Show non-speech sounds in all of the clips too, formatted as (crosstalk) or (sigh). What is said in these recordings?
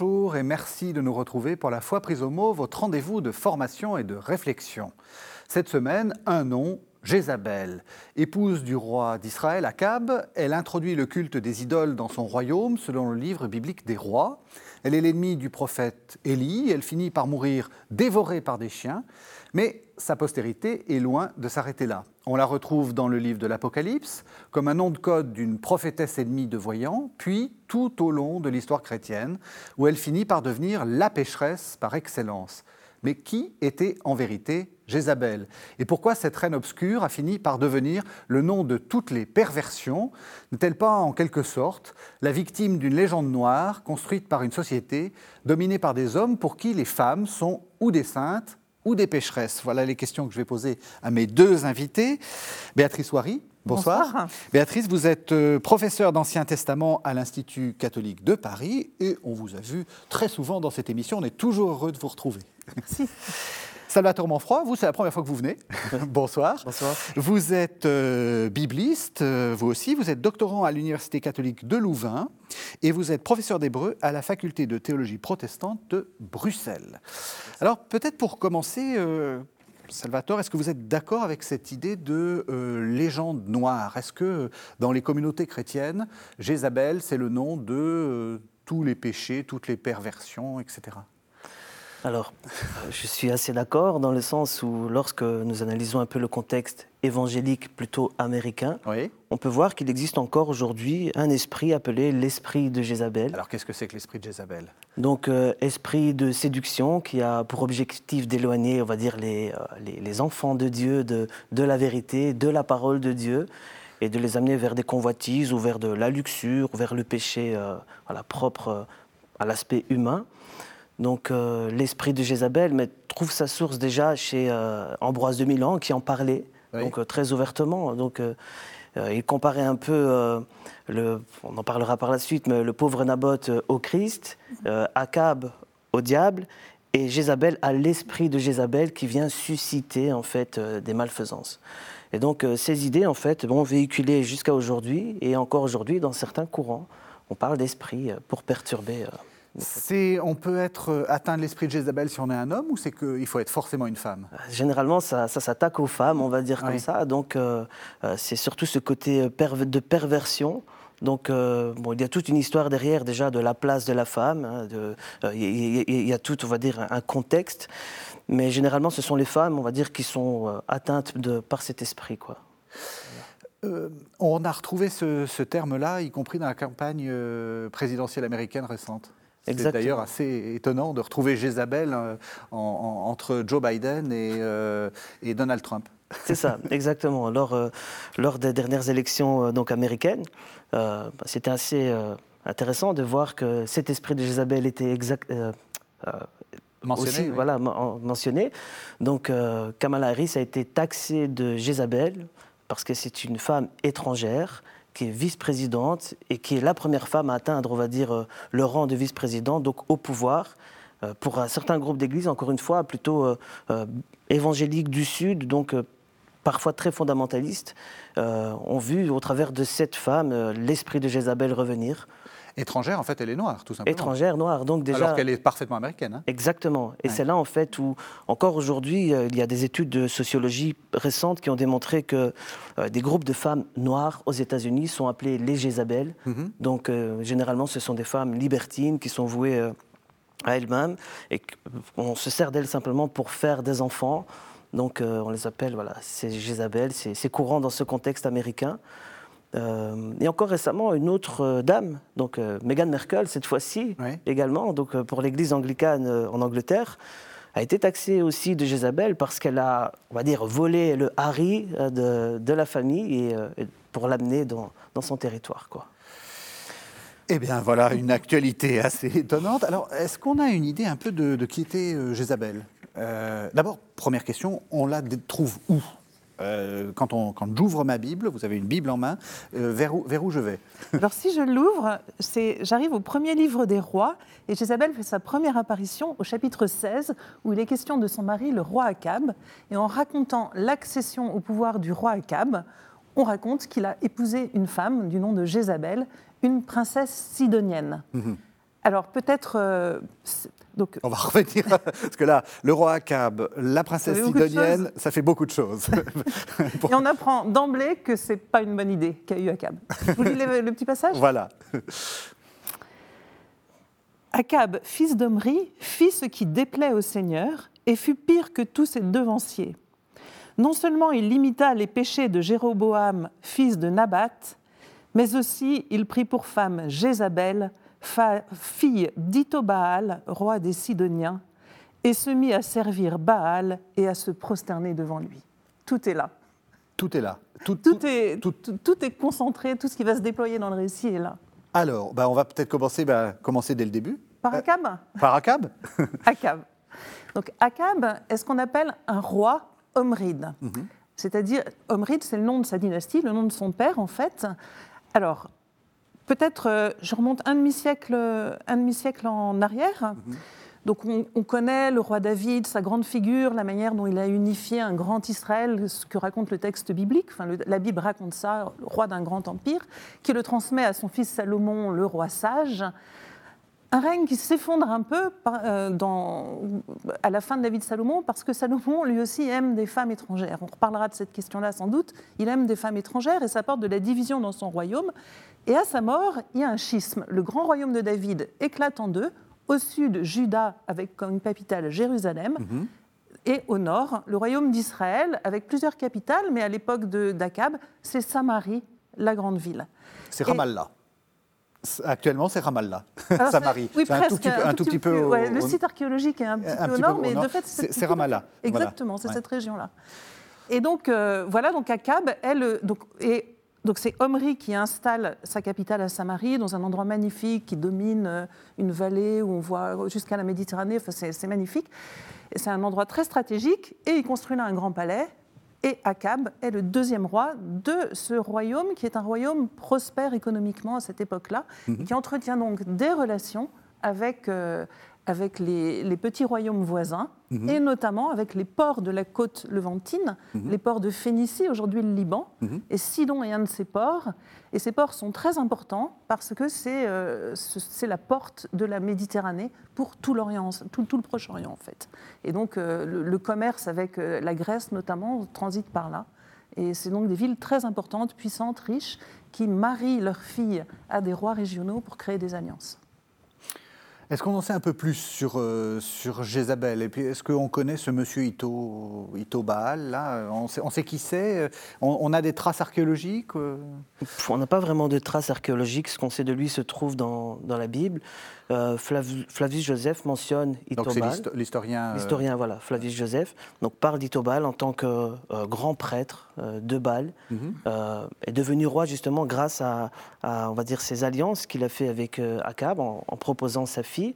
Bonjour et merci de nous retrouver pour la foi prise au mot, votre rendez-vous de formation et de réflexion. Cette semaine, un nom, Jézabel. Épouse du roi d'Israël, Akab, elle introduit le culte des idoles dans son royaume selon le livre biblique des rois. Elle est l'ennemie du prophète Élie, elle finit par mourir dévorée par des chiens, mais sa postérité est loin de s'arrêter là. On la retrouve dans le livre de l'Apocalypse comme un nom de code d'une prophétesse ennemie de voyants, puis tout au long de l'histoire chrétienne, où elle finit par devenir la pécheresse par excellence. Mais qui était en vérité Jézabel? Et pourquoi cette reine obscure a fini par devenir le nom de toutes les perversions? N'est-elle pas en quelque sorte la victime d'une légende noire construite par une société dominée par des hommes pour qui les femmes sont ou des saintes ou des pécheresses Voilà les questions que je vais poser à mes deux invités. Béatrice Wary, Bonsoir. Béatrice, vous êtes euh, professeure d'Ancien Testament à l'Institut catholique de Paris et on vous a vu très souvent dans cette émission. On est toujours heureux de vous retrouver. Merci. (laughs) Salvatore Manfroy, vous, c'est la première fois que vous venez. (laughs) Bonsoir. Bonsoir. Vous êtes euh, bibliste, euh, vous aussi. Vous êtes doctorant à l'Université catholique de Louvain et vous êtes professeur d'hébreu à la faculté de théologie protestante de Bruxelles. Alors, peut-être pour commencer, euh, Salvatore, est-ce que vous êtes d'accord avec cette idée de légende noire? Est-ce que dans les communautés chrétiennes, Jézabel, c'est le nom de tous les péchés, toutes les perversions, etc. Alors, je suis assez d'accord dans le sens où lorsque nous analysons un peu le contexte évangélique plutôt américain, on peut voir qu'il existe encore aujourd'hui un esprit appelé l'esprit de Jézabel. Alors qu'est-ce que c'est que l'esprit de Jézabel? Donc euh, esprit de séduction qui a pour objectif d'éloigner, on va dire, les, euh, les, enfants de Dieu de, de la vérité, de la parole de Dieu et de les amener vers des convoitises ou vers de la luxure, ou vers le péché euh, voilà, propre à l'aspect humain. Donc euh, l'esprit de Jézabel mais trouve sa source déjà chez euh, Ambroise de Milan qui en parlait, donc euh, très ouvertement. Donc il comparait un peu, le, on en parlera par la suite, mais le pauvre Naboth au Christ, Akab au diable et Jézabel à l'esprit de Jézabel qui vient susciter en fait des malfaisances. Et donc ces idées en fait vont véhiculer jusqu'à aujourd'hui et encore aujourd'hui dans certains courants, on parle d'esprit pour perturber. On peut être euh, atteint de l'esprit de Jézabel si on est un homme ou c'est qu'il faut être forcément une femme? Euh, Généralement, ça, s'attaque aux femmes, on va dire comme ça. Donc, euh, c'est surtout ce côté de perversion. Donc, bon, il y a toute une histoire derrière déjà de la place de la femme. Hein, il, y a, tout, on va dire, un contexte. Mais généralement, ce sont les femmes, on va dire, qui sont atteintes de, par cet esprit, quoi. on a retrouvé ce, ce terme-là, y compris dans la campagne présidentielle américaine récente. C'est d'ailleurs assez étonnant de retrouver Jézabel euh, entre Joe Biden euh, et, Donald Trump. C'est ça, (laughs) exactement. Lors, euh, lors des dernières élections donc américaines, bah, c'était assez intéressant de voir que cet esprit de Jézabel était exact, mentionné. Aussi, voilà, mentionné. Donc Kamala Harris a été taxée de Jézabel parce que c'est une femme étrangère qui est vice-présidente et qui est la première femme à atteindre, on va dire, euh, le rang de vice-président, donc au pouvoir. Euh, pour un certain groupe d'églises, encore une fois, plutôt euh, évangéliques du Sud, donc parfois très fondamentalistes, ont vu au travers de cette femme l'esprit de Jézabel revenir étrangère, en fait, elle est noire, tout simplement. Étrangère, noire. Donc déjà, Alors qu'elle est parfaitement américaine. Hein. Exactement. Et c'est là, en fait, où, encore aujourd'hui, euh, il y a des études de sociologie récentes qui ont démontré que euh, des groupes de femmes noires aux États-Unis sont appelés les Jézabel. Mm-hmm. Donc, euh, généralement, ce sont des femmes libertines qui sont vouées à elles-mêmes et on se sert d'elles simplement pour faire des enfants. Donc, on les appelle, voilà, c'est Jézabel. C'est courant dans ce contexte américain. Euh, et encore récemment, une autre euh, dame, donc euh, Meghan Merkel, cette fois-ci également, donc pour l'Église anglicane en Angleterre, a été taxée aussi de Jézabel parce qu'elle a, on va dire, volé le Harry de, de la famille et, pour l'amener dans, dans, son territoire, quoi. Eh bien, voilà une actualité assez étonnante. Alors, est-ce qu'on a une idée un peu de, de qui était Jézabel D'abord, première question, on la trouve où? Euh, quand, quand j'ouvre ma Bible, vous avez une Bible en main, euh, vers, où, vers, où, je vais? (laughs) Alors si je l'ouvre, j'arrive au premier livre des rois, et Jézabel fait sa première apparition au chapitre 16, où il est question de son mari, le roi Akab, et en racontant l'accession au pouvoir du roi Akab, on raconte qu'il a épousé une femme du nom de Jézabel, une princesse sidonienne. Mhm. Alors peut-être. euh, donc, On va revenir, (laughs) parce que là, le roi Akab, la princesse sidonienne, ça fait beaucoup de choses. (laughs) et on apprend d'emblée que c'est pas une bonne idée qu'a eu Akab. Je vous lis le, le petit passage? Voilà. Akab, fils d'Omri, fit ce qui déplaît au Seigneur et fut pire que tous ses devanciers. Non seulement il imita les péchés de Jéroboam, fils de Nabat, mais aussi il prit pour femme Jézabel, fille d'Itobaal, roi des Sidoniens, et se mit à servir Baal et à se prosterner devant lui. Tout est là. Tout est là. Tout, Tout, tout- est, tout- tout- tout est concentré, tout ce qui va se déployer dans le récit est là. Alors, bah, on va peut-être commencer, bah, commencer dès le début. Par Euh, Akab Par Akab (laughs) Akab. Donc Akab est ce qu'on appelle un roi omride. C'est-à-dire, Omride, c'est le nom de sa dynastie, le nom de son père en fait. Alors, peut-être, euh, je remonte un demi-siècle, un demi-siècle en arrière. Donc on, on connaît le roi David, sa grande figure, la manière dont il a unifié un grand Israël, ce que raconte le texte biblique. Enfin, le- la Bible raconte ça, le roi d'un grand empire, qui le transmet à son fils Salomon, le roi sage. Un règne qui s'effondre un peu euh, dans- à la fin de la vie de Salomon, parce que Salomon, lui aussi, aime des femmes étrangères. On reparlera de cette question-là sans doute. Il aime des femmes étrangères et ça porte de la division dans son royaume. Et à sa mort, il y a un schisme. Le grand royaume de David éclate en deux. Au sud, Juda, avec comme capitale Jérusalem. Et au nord, le royaume d'Israël, avec plusieurs capitales, mais à l'époque d'Akab, c'est Samarie, la grande ville. C'est Ramallah. Actuellement, c'est Ramallah, (laughs) Alors, Samarie. Oui, un tout petit peu, un tout petit peu plus- au- ouais, le site archéologique est un petit un peu au nord, au mais nord. de fait, C'est- Ramallah, voilà. Exactement, c'est Ouais. cette région-là. Et donc, euh, voilà, donc Akab, elle, donc, et, donc c'est Omri qui installe sa capitale à Samarie, dans un endroit magnifique qui domine euh, une vallée où on voit jusqu'à la Méditerranée, enfin, c'est magnifique. C'est un endroit très stratégique, et il construit là un grand palais. Et Akab est le deuxième roi de ce royaume, qui est un royaume prospère économiquement à cette époque-là, et qui entretient donc des relations avec, euh, avec les, les petits royaumes voisins, et notamment avec les ports de la côte levantine, les ports de Phénicie, aujourd'hui le Liban, et Sidon est un de ces ports. Et ces ports sont très importants parce que c'est euh, la porte de la Méditerranée pour tout l'Orient, tout, tout le Proche-Orient en fait. Et donc euh, le, le commerce avec euh, la Grèce notamment transite par là. Et c'est donc des villes très importantes, puissantes, riches, qui marient leurs filles à des rois régionaux pour créer des alliances. Est-ce qu'on en sait un peu plus sur, euh, sur Jézabel Et puis, est-ce qu'on connaît ce monsieur Ito, Ito Baal là? On sait, on sait qui c'est? On, on a des traces archéologiques euh? On n'a pas vraiment de traces archéologiques. Ce qu'on sait de lui se trouve dans, dans la Bible. Euh, Flav- Flavius Joseph mentionne Donc, c'est l'historien. euh, L'historien, voilà, Flavius Joseph, donc parle d'Itobal en tant que grand prêtre de Bâle, Mhm. euh, est devenu roi justement grâce à, à, on va dire, ses alliances qu'il a fait avec euh, Akab en, en proposant sa fille.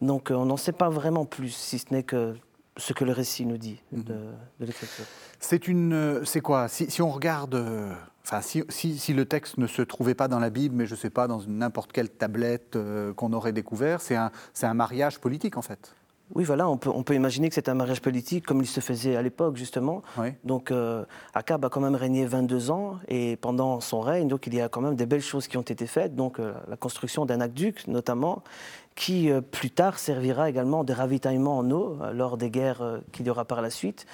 Donc euh, on n'en sait pas vraiment plus, si ce n'est que ce que le récit nous dit Mhm. de, de l'écriture. C'est une, euh, c'est quoi? Si, si on regarde, euh, enfin, si, si- si le texte ne se trouvait pas dans la Bible, mais je sais pas dans n'importe quelle tablette euh, qu'on aurait découvert, c'est un, c'est un mariage politique en fait. Oui, voilà, on peut, on peut imaginer que c'est un mariage politique comme il se faisait à l'époque, justement. Oui. Donc, euh, Akab a quand même régné 22 ans, et pendant son règne, donc, il y a quand même des belles choses qui ont été faites. Donc, euh, la construction d'un aqueduc, notamment, qui euh, plus tard servira également de ravitaillement en eau lors des guerres qu'il y aura par la suite.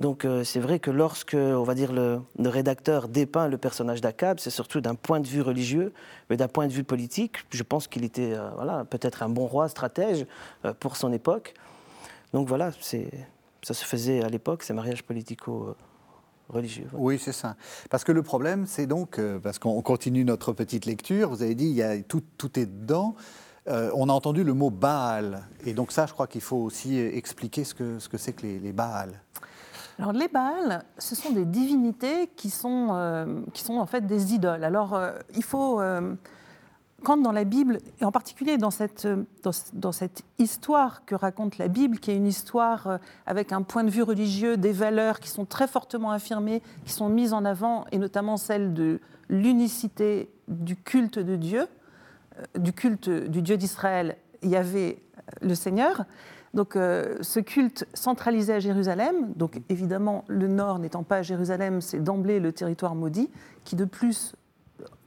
Donc, euh, c'est vrai que lorsque, on va dire, le, rédacteur dépeint le personnage d'Akab, c'est surtout d'un point de vue religieux, mais d'un point de vue politique, je pense qu'il était, euh, voilà, peut-être un bon roi, stratège euh, pour son époque. Donc voilà, c'est, ça se faisait à l'époque, ces mariages politico-religieux. voilà. Oui, c'est ça. Parce que le problème, c'est donc, parce qu'on continue notre petite lecture, vous avez dit, il y a, tout, tout est dedans. On a entendu le mot Baal. Et donc ça, je crois qu'il faut aussi expliquer ce que ce que c'est que les Baals. Alors les Baals, ce sont des divinités qui sont, euh, qui sont en fait des idoles. Alors euh, il faut, euh, quand dans la Bible, et en particulier dans cette, dans, dans cette histoire que raconte la Bible, qui est une histoire avec un point de vue religieux, des valeurs qui sont très fortement affirmées, qui sont mises en avant, et notamment celle de l'unicité du culte de Dieu, du culte du Dieu d'Israël, Yahvé, euh, le Seigneur. Donc euh, ce culte centralisé à Jérusalem, donc évidemment le nord n'étant pas à Jérusalem, c'est d'emblée le territoire maudit, qui de plus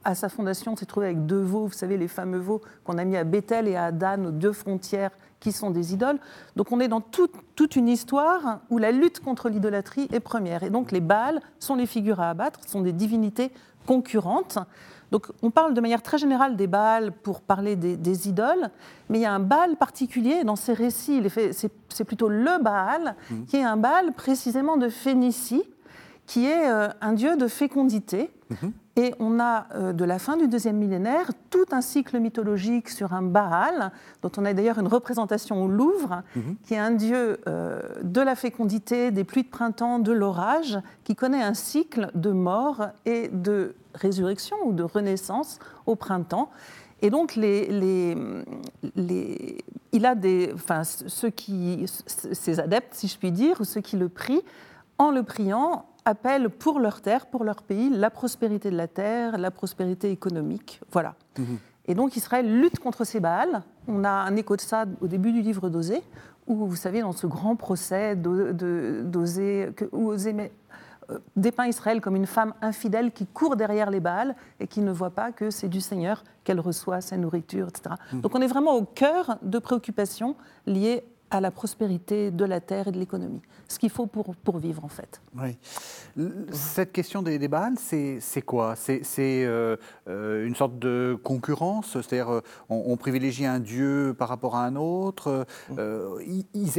à sa fondation, s'est trouvé avec deux veaux, vous savez, les fameux veaux qu'on a mis à Bethel et à Dan, aux deux frontières qui sont des idoles. Donc on est dans toute une histoire où la lutte contre l'idolâtrie est première. Et donc les Baals sont les figures à abattre, sont des divinités concurrentes. Donc on parle de manière très générale des Baals pour parler des, idoles, mais il y a un Baal particulier dans ces récits, c'est plutôt le Baal, mmh. qui est un Baal précisément de Phénicie, qui est euh, un dieu de fécondité. Mmh. Et on a, euh, de la fin du deuxième millénaire, tout un cycle mythologique sur un Baal, dont on a d'ailleurs une représentation au Louvre, mhm. qui est un dieu euh, de la fécondité, des pluies de printemps, de l'orage, qui connaît un cycle de mort et de résurrection ou de renaissance au printemps. Et donc, les, les, il a des, enfin, ceux qui, ses adeptes, si je puis dire, ou ceux qui le prient, en le priant, appellent pour leur terre, pour leur pays, la prospérité de la terre, la prospérité économique. Voilà. Mhm. Et donc Israël lutte contre ces Baals. On a un écho de ça au début du livre d'Osée, où vous savez, dans ce grand procès d'Osée, où Osée euh, dépeint Israël comme une femme infidèle qui court derrière les Baals et qui ne voit pas que c'est du Seigneur qu'elle reçoit sa nourriture, etc. Mhm. Donc on est vraiment au cœur de préoccupations liées à la prospérité de la terre et de l'économie. Ce qu'il faut pour, pour vivre, en fait. Oui. Cette question des, des c'est quoi? C'est euh, euh, une sorte de concurrence? C'est-à-dire, euh, on, privilégie un dieu par rapport à un autre? Ils, ils,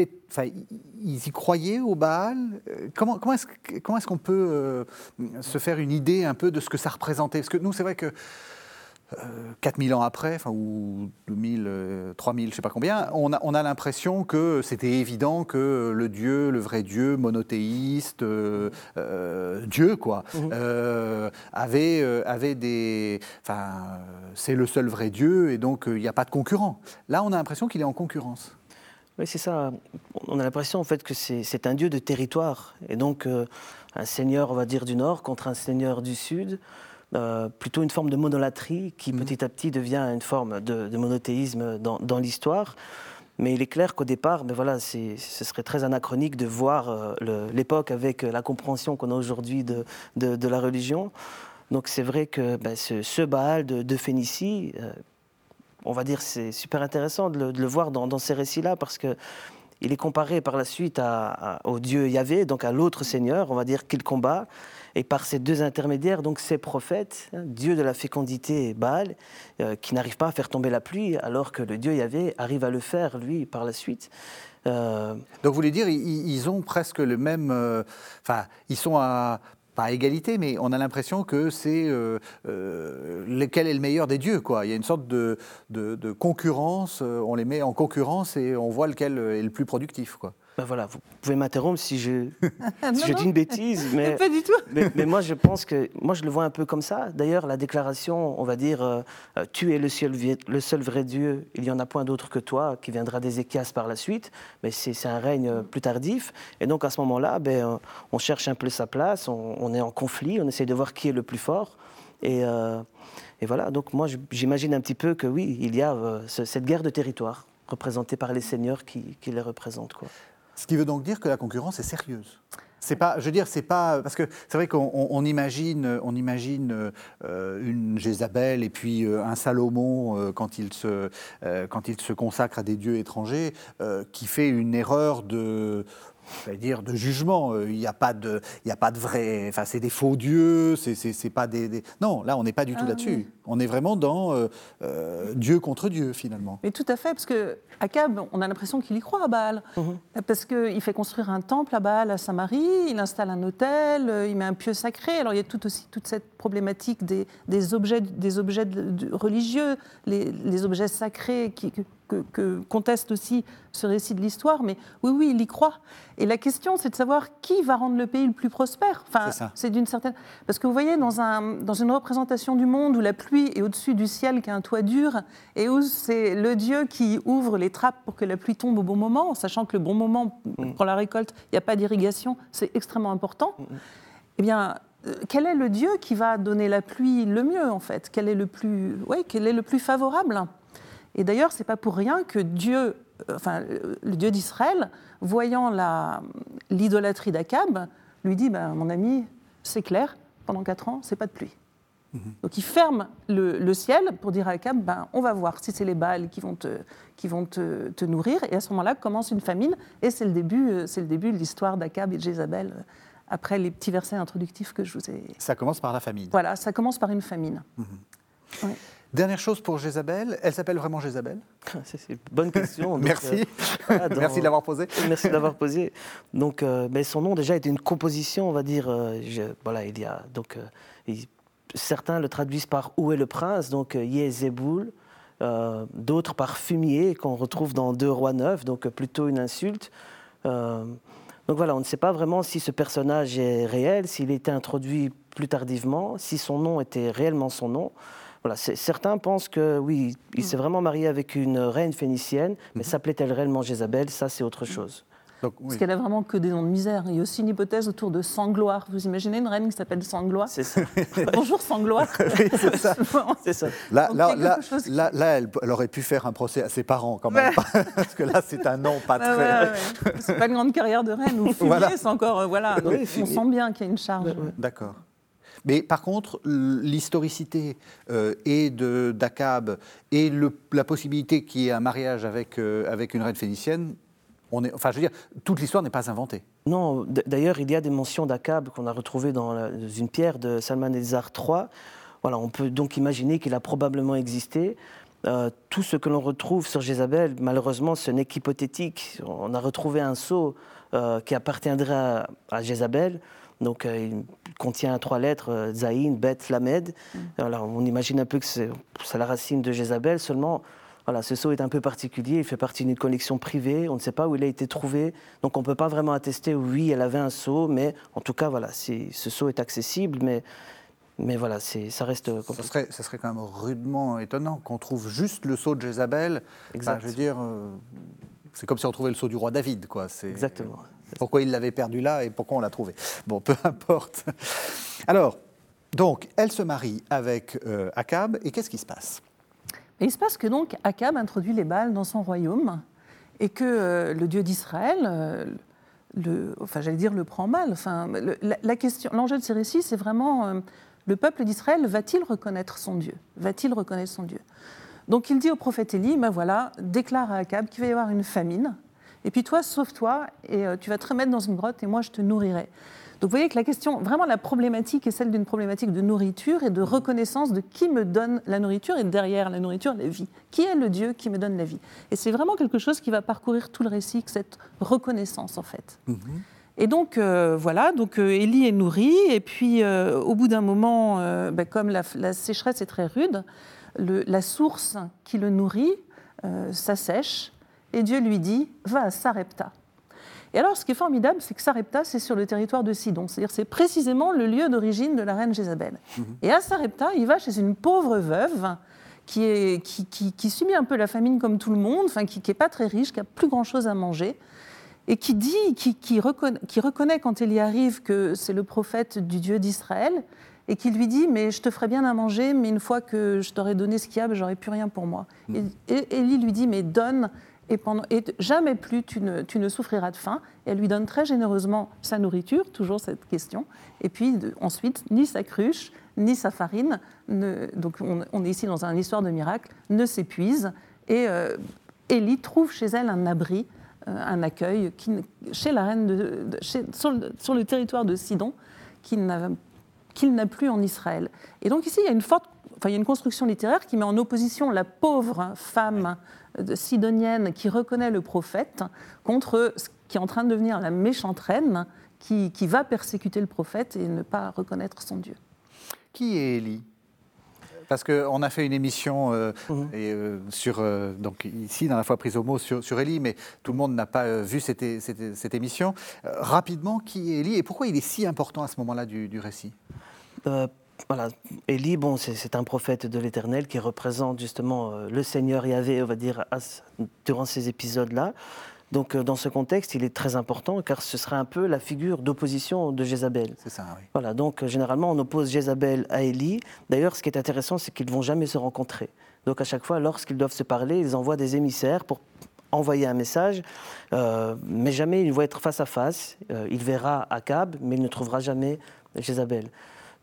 ils, y croyaient au Baal Comment, comment est-ce qu'on peut se faire une idée un peu de ce que ça représentait? Parce que nous, c'est vrai que 4000 ans après, enfin, ou 2000, 3000, je ne sais pas combien, on a, on a l'impression que c'était évident que le Dieu, le vrai Dieu, monothéiste, euh, euh, Dieu, quoi, euh, avait, avait des. Enfin, c'est le seul vrai Dieu et donc il n'y a pas de concurrent. Là, on a l'impression qu'il est en concurrence. Oui, c'est ça. On a l'impression en fait que c'est un Dieu de territoire et donc un seigneur, on va dire, du Nord contre un seigneur du Sud. Euh, plutôt une forme de monolatrie qui mhm. petit à petit devient une forme de, monothéisme dans, l'histoire. Mais il est clair qu'au départ, ben voilà, ce serait très anachronique de voir euh, l'époque avec la compréhension qu'on a aujourd'hui de, de, la religion. Donc c'est vrai que ben, ce, ce, Baal de, Phénicie, euh, on va dire c'est super intéressant de le, voir dans, dans ces récits-là parce que il est comparé par la suite au dieu Yahvé, donc à l'autre Seigneur, on va dire, qu'il combat. Et par ces deux intermédiaires, donc ces prophètes, hein, Dieu de la fécondité Baal, euh, qui n'arrive pas à faire tomber la pluie, alors que le Dieu Yahvé arrive à le faire, lui, par la suite. Euh, donc vous voulez dire, ils, ont presque le même... Euh, enfin, ils sont à pas égalité, mais on a l'impression que c'est lequel est le meilleur des dieux. Quoi. Il y a une sorte de, de, concurrence, on les met en concurrence et on voit lequel est le plus productif. Quoi. Ben voilà, vous pouvez m'interrompre si je, (laughs) je dis une bêtise, mais, pas du tout. mais, moi je pense que moi je le vois un peu comme ça. D'ailleurs, la déclaration, on va dire, euh, euh, tu es le seul, le seul vrai Dieu, il y en a point d'autre que toi, qui viendra des Échias par la suite. Mais c'est un règne plus tardif, et donc à ce moment-là, ben, on cherche un peu sa place, on, est en conflit, on essaie de voir qui est le plus fort, et, euh, et voilà. Donc moi j'imagine un petit peu que oui, il y a cette guerre de territoire représentée par les seigneurs qui, qui les représentent, quoi. Ce qui veut donc dire que la concurrence est sérieuse. C'est pas, je veux dire, c'est pas parce que c'est vrai qu'on imagine, on imagine euh, une Jézabel et puis euh, un Salomon euh, quand il se quand il se consacre à des dieux étrangers qui fait une erreur de dire de jugement. Euh, il n'y a pas de, il a pas de vrai. Enfin, c'est des faux dieux. C'est pas des, Non, là, on n'est pas du tout ah là-dessus. On est vraiment dans euh, euh, Dieu contre Dieu finalement. Mais tout à fait, parce que Akab, on a l'impression qu'il y croit à Baal, mhm. parce qu'il fait construire un temple à Baal à Samarie, il installe un hôtel, il met un pieu sacré. Alors il y a tout aussi toute cette problématique des, des objets, des objets religieux, les, les, objets sacrés qui, que, conteste aussi ce récit de l'histoire, mais oui, oui, il y croit. Et la question, c'est de savoir qui va rendre le pays le plus prospère. Enfin, c'est d'une certaine. Parce que vous voyez, dans, un, dans une représentation du monde où la pluie est au-dessus du ciel, qui a un toit dur, et où c'est le Dieu qui ouvre les trappes pour que la pluie tombe au bon moment, sachant que le bon moment mm. pour la récolte, il n'y a pas d'irrigation, c'est extrêmement important. Mm, mm. Eh bien, euh, quel est le Dieu qui va donner la pluie le mieux, en fait? Quel est le plus, ouais, quel est le plus favorable? Et d'ailleurs, c'est pas pour rien que Dieu, euh, enfin, le Dieu d'Israël, voyant l'idolâtrie d'Akab, lui dit ben, Mon ami, c'est clair, pendant quatre ans, c'est pas de pluie. Donc il ferme le, le ciel pour dire à Akab, ben, on va voir si c'est les Baals qui vont te, qui vont te, te nourrir. Et à ce moment-là commence une famine. Et c'est le début, euh, le début de l'histoire d'Akab et de Jézabel, euh, après les petits versets introductifs que je vous ai... Ça commence par la famine. Voilà, ça commence par une famine. Ouais. Dernière chose pour Jézabel, elle s'appelle vraiment Jézabel (laughs) C'est une bonne question. Donc, Merci. euh, voilà, (laughs) dans- Merci de l'avoir posé. Merci de l'avoir (laughs) posé. Donc, euh, ben, son nom déjà était une composition, on va dire. euh, je- voilà, il y a donc euh, il- certains le traduisent par où est le prince, donc Yézéboul. euh, D'autres par fumier qu'on retrouve dans Deux rois neufs, donc plutôt une insulte. Donc voilà, on ne sait pas vraiment si ce personnage est réel, s'il a été introduit plus tardivement, si son nom était réellement son nom. Voilà, certains pensent que oui, il s'est vraiment marié avec une reine phénicienne, mais s'appelait-elle réellement Jézabel? Ça, c'est autre chose. Donc, Parce qu'elle a vraiment que des noms de misère. Il y a aussi une hypothèse autour de Sangloire. Vous imaginez une reine qui s'appelle Sangloire? C'est ça. (laughs) Bonjour Sangloire. (laughs) c'est ça. (laughs) C'est ça. Là, là, là, chose qui- là, là, elle, elle aurait pu faire un procès à ses parents quand même. Parce que là, c'est un nom pas Ah très. ouais, ouais. C'est pas une grande carrière de reine. Ou fumier, Voilà. c'est encore. euh, voilà. Donc, Oui, on sent bien qu'il y a une charge. D'accord. Mais par contre, l'historicité euh, et d'Akab et la possibilité qu'il y ait un mariage avec, euh, avec une reine phénicienne, on est, enfin, je veux dire, toute l'histoire n'est pas inventée. Non, d'ailleurs, il y a des mentions d'Akab qu'on a retrouvées dans, une pierre de Salmanezar III. Voilà, on peut donc imaginer qu'il a probablement existé. Euh, tout ce que l'on retrouve sur Jézabel, malheureusement, ce n'est qu'hypothétique. On a retrouvé un sceau euh, qui appartiendrait à Jézabel. Donc, euh, il contient trois lettres, euh, Zaïn, Bet, Lamed. Voilà, on imagine un peu que c'est la racine de Jézabel. Seulement, voilà, ce sceau est un peu particulier. Il fait partie d'une collection privée. On ne sait pas où il a été trouvé. Donc, on ne peut pas vraiment attester, oui, elle avait un sceau. Mais en tout cas, voilà, ce sceau est accessible. Mais, mais voilà, c'est- ça reste Ça compliqué. serait, ça serait quand même rudement étonnant qu'on trouve juste le sceau de Jézabel. Enfin, Exact. je veux dire, euh, c'est comme si on trouvait le sceau du roi David, quoi. Exactement. Pourquoi il l'avait perdu là et pourquoi on l'a trouvé Bon, peu (laughs) importe. Alors, donc, elle se marie avec euh, Akab et qu'est-ce qui se passe? Il se passe que donc Akab introduit les Baals dans son royaume et que euh, le Dieu d'Israël, euh, enfin j'allais dire le prend mal. Enfin, la question, l'enjeu de ces récits, c'est vraiment euh, le peuple d'Israël va-t-il reconnaître son Dieu? Va-t-il reconnaître son Dieu? Donc il dit au prophète Élie, ben voilà, déclare à Akab qu'il va y avoir une famine. Et puis toi, sauve-toi et euh, tu vas te remettre dans une grotte et moi je te nourrirai. Donc vous voyez que la question, vraiment la problématique est celle d'une problématique de nourriture et de reconnaissance de qui me donne la nourriture et derrière la nourriture, la vie. Qui est le Dieu qui me donne la vie? Et c'est vraiment quelque chose qui va parcourir tout le récit, cette reconnaissance en fait. Et donc euh, voilà, donc euh, Élie est nourri et puis euh, au bout d'un moment, ben, comme la, la sécheresse est très rude, le- la source qui le nourrit s'assèche et Dieu lui dit va à Sarepta. Et alors, ce qui est formidable, c'est que Sarepta, c'est sur le territoire de Sidon. C'est-à-dire, c'est précisément le lieu d'origine de la reine Jézabel. Et à Sarepta, il va chez une pauvre veuve qui, est, qui, qui- qui subit un peu la famine comme tout le monde, enfin, qui n'est pas très riche, qui a plus grand-chose à manger, et qui dit, qui, reconnaît, qui reconnaît quand elle y arrive que c'est le prophète du Dieu d'Israël, et qui lui dit, mais je te ferai bien à manger, mais une fois que je t'aurai donné ce qu'il y a, ben, j'aurai plus rien pour moi. Et, et Élie lui dit, mais donne, et, jamais plus tu ne, souffriras de faim. Elle lui donne très généreusement sa nourriture, toujours cette question. Et puis ensuite, ni sa cruche, ni sa farine, ne- donc on, est ici dans une histoire de miracle, ne s'épuisent. Et euh, trouve chez elle un abri, euh, un accueil, chez la reine sur, le, territoire de Sidon, qu'il n'a plus en Israël. Et donc ici, il y a une forte, enfin, il y a une construction littéraire qui met en opposition la pauvre femme sidonienne qui reconnaît le prophète contre ce qui est en train de devenir la méchante reine qui, qui va persécuter le prophète et ne pas reconnaître son Dieu. Qui est Élie? Parce qu'on a fait une émission euh, Mhm. et, euh, sur, euh, donc ici, dans la foi prise au mot, sur, sur Élie, mais tout le monde n'a pas euh, vu cette, cette- cette émission. Euh, rapidement, qui est Élie et pourquoi il est si important à ce moment-là du, du récit? Euh, voilà, Élie, bon, c'est un prophète de l'Éternel qui représente justement euh, le Seigneur Yahvé, on va dire, à durant ces épisodes-là. Donc, euh, dans ce contexte, il est très important car ce serait un peu la figure d'opposition de Jézabel. C'est ça, oui. Voilà, donc euh, généralement, on oppose Jézabel à Élie. D'ailleurs, ce qui est intéressant, c'est qu'ils ne vont jamais se rencontrer. Donc, à chaque fois, lorsqu'ils doivent se parler, ils envoient des émissaires pour envoyer un message, mais jamais ils vont être face à face. Il verra Akab, mais il ne trouvera jamais Jézabel.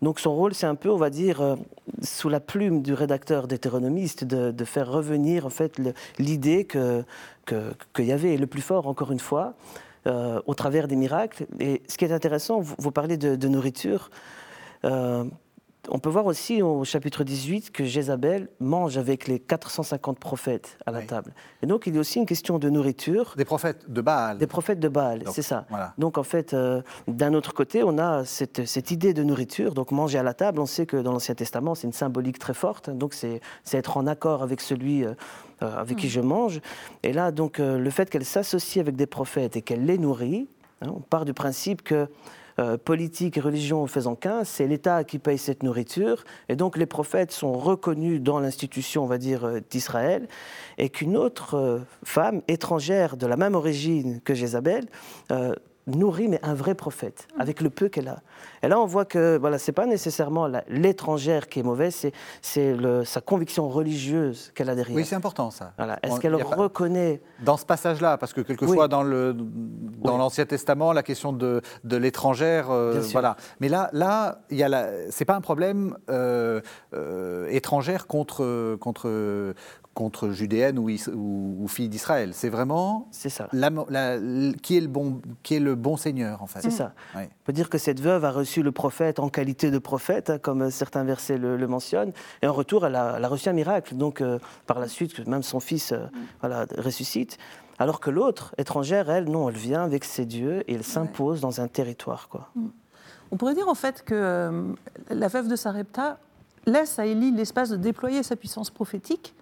Donc son rôle, c'est un peu, on va dire, euh, sous la plume du rédacteur d'Hétéronomiste, de, de, faire revenir en fait l'idée que qu'il y avait le plus fort, encore une fois, euh, au travers des miracles. Et ce qui est intéressant, vous, parlez de, de nourriture. Euh, on peut voir aussi au chapitre 18 que Jézabel mange avec les 450 prophètes à la table. Et donc il y a aussi une question de nourriture. Des prophètes de Baal. Des prophètes de Baal, c'est ça. Donc en fait, euh, d'un autre côté, on a cette, idée de nourriture. Donc manger à la table, on sait que dans l'Ancien Testament, c'est une symbolique très forte. Donc c'est être en accord avec celui euh, euh, avec qui mm. je mange. Et là, donc le fait qu'elle s'associe avec des prophètes et qu'elle les nourrit, hein, on part du principe que euh, politique et religion faisant qu'un, c'est l'État qui paye cette nourriture. Et donc les prophètes sont reconnus dans l'institution, on va dire, euh, d'Israël. Et qu'une autre euh, femme étrangère de la même origine que Jézabel nourrit, mais un vrai prophète, avec le peu qu'elle a. Et là, on voit que voilà, ce n'est pas nécessairement l'étrangère qui est mauvaise, c'est sa conviction religieuse qu'elle a derrière. Oui, c'est important ça. Voilà. Est-ce qu'elle reconnaît. Dans ce passage-là, parce que quelquefois dans l'Ancien Testament, la question de, de l'étrangère. Euh, voilà. Mais là, là ce n'est pas un problème euh, euh, étrangère contre, contre, contre judéenne ou, ou, fille d'Israël. C'est vraiment c'est ça. qui, est le bon, qui est le bon Seigneur, en fait. C'est ça. On peut dire que cette veuve a reçu le prophète en qualité de prophète, hein, comme certains versets le, mentionnent, et en retour, elle a, reçu un miracle. Donc, euh, par la suite, même son fils euh, voilà, ressuscite. Alors que l'autre, étrangère, elle, non, elle vient avec ses dieux et elle s'impose dans un territoire. Quoi. Mm. On pourrait dire en fait que euh, la veuve de Sarepta laisse à Élie l'espace de déployer sa puissance prophétique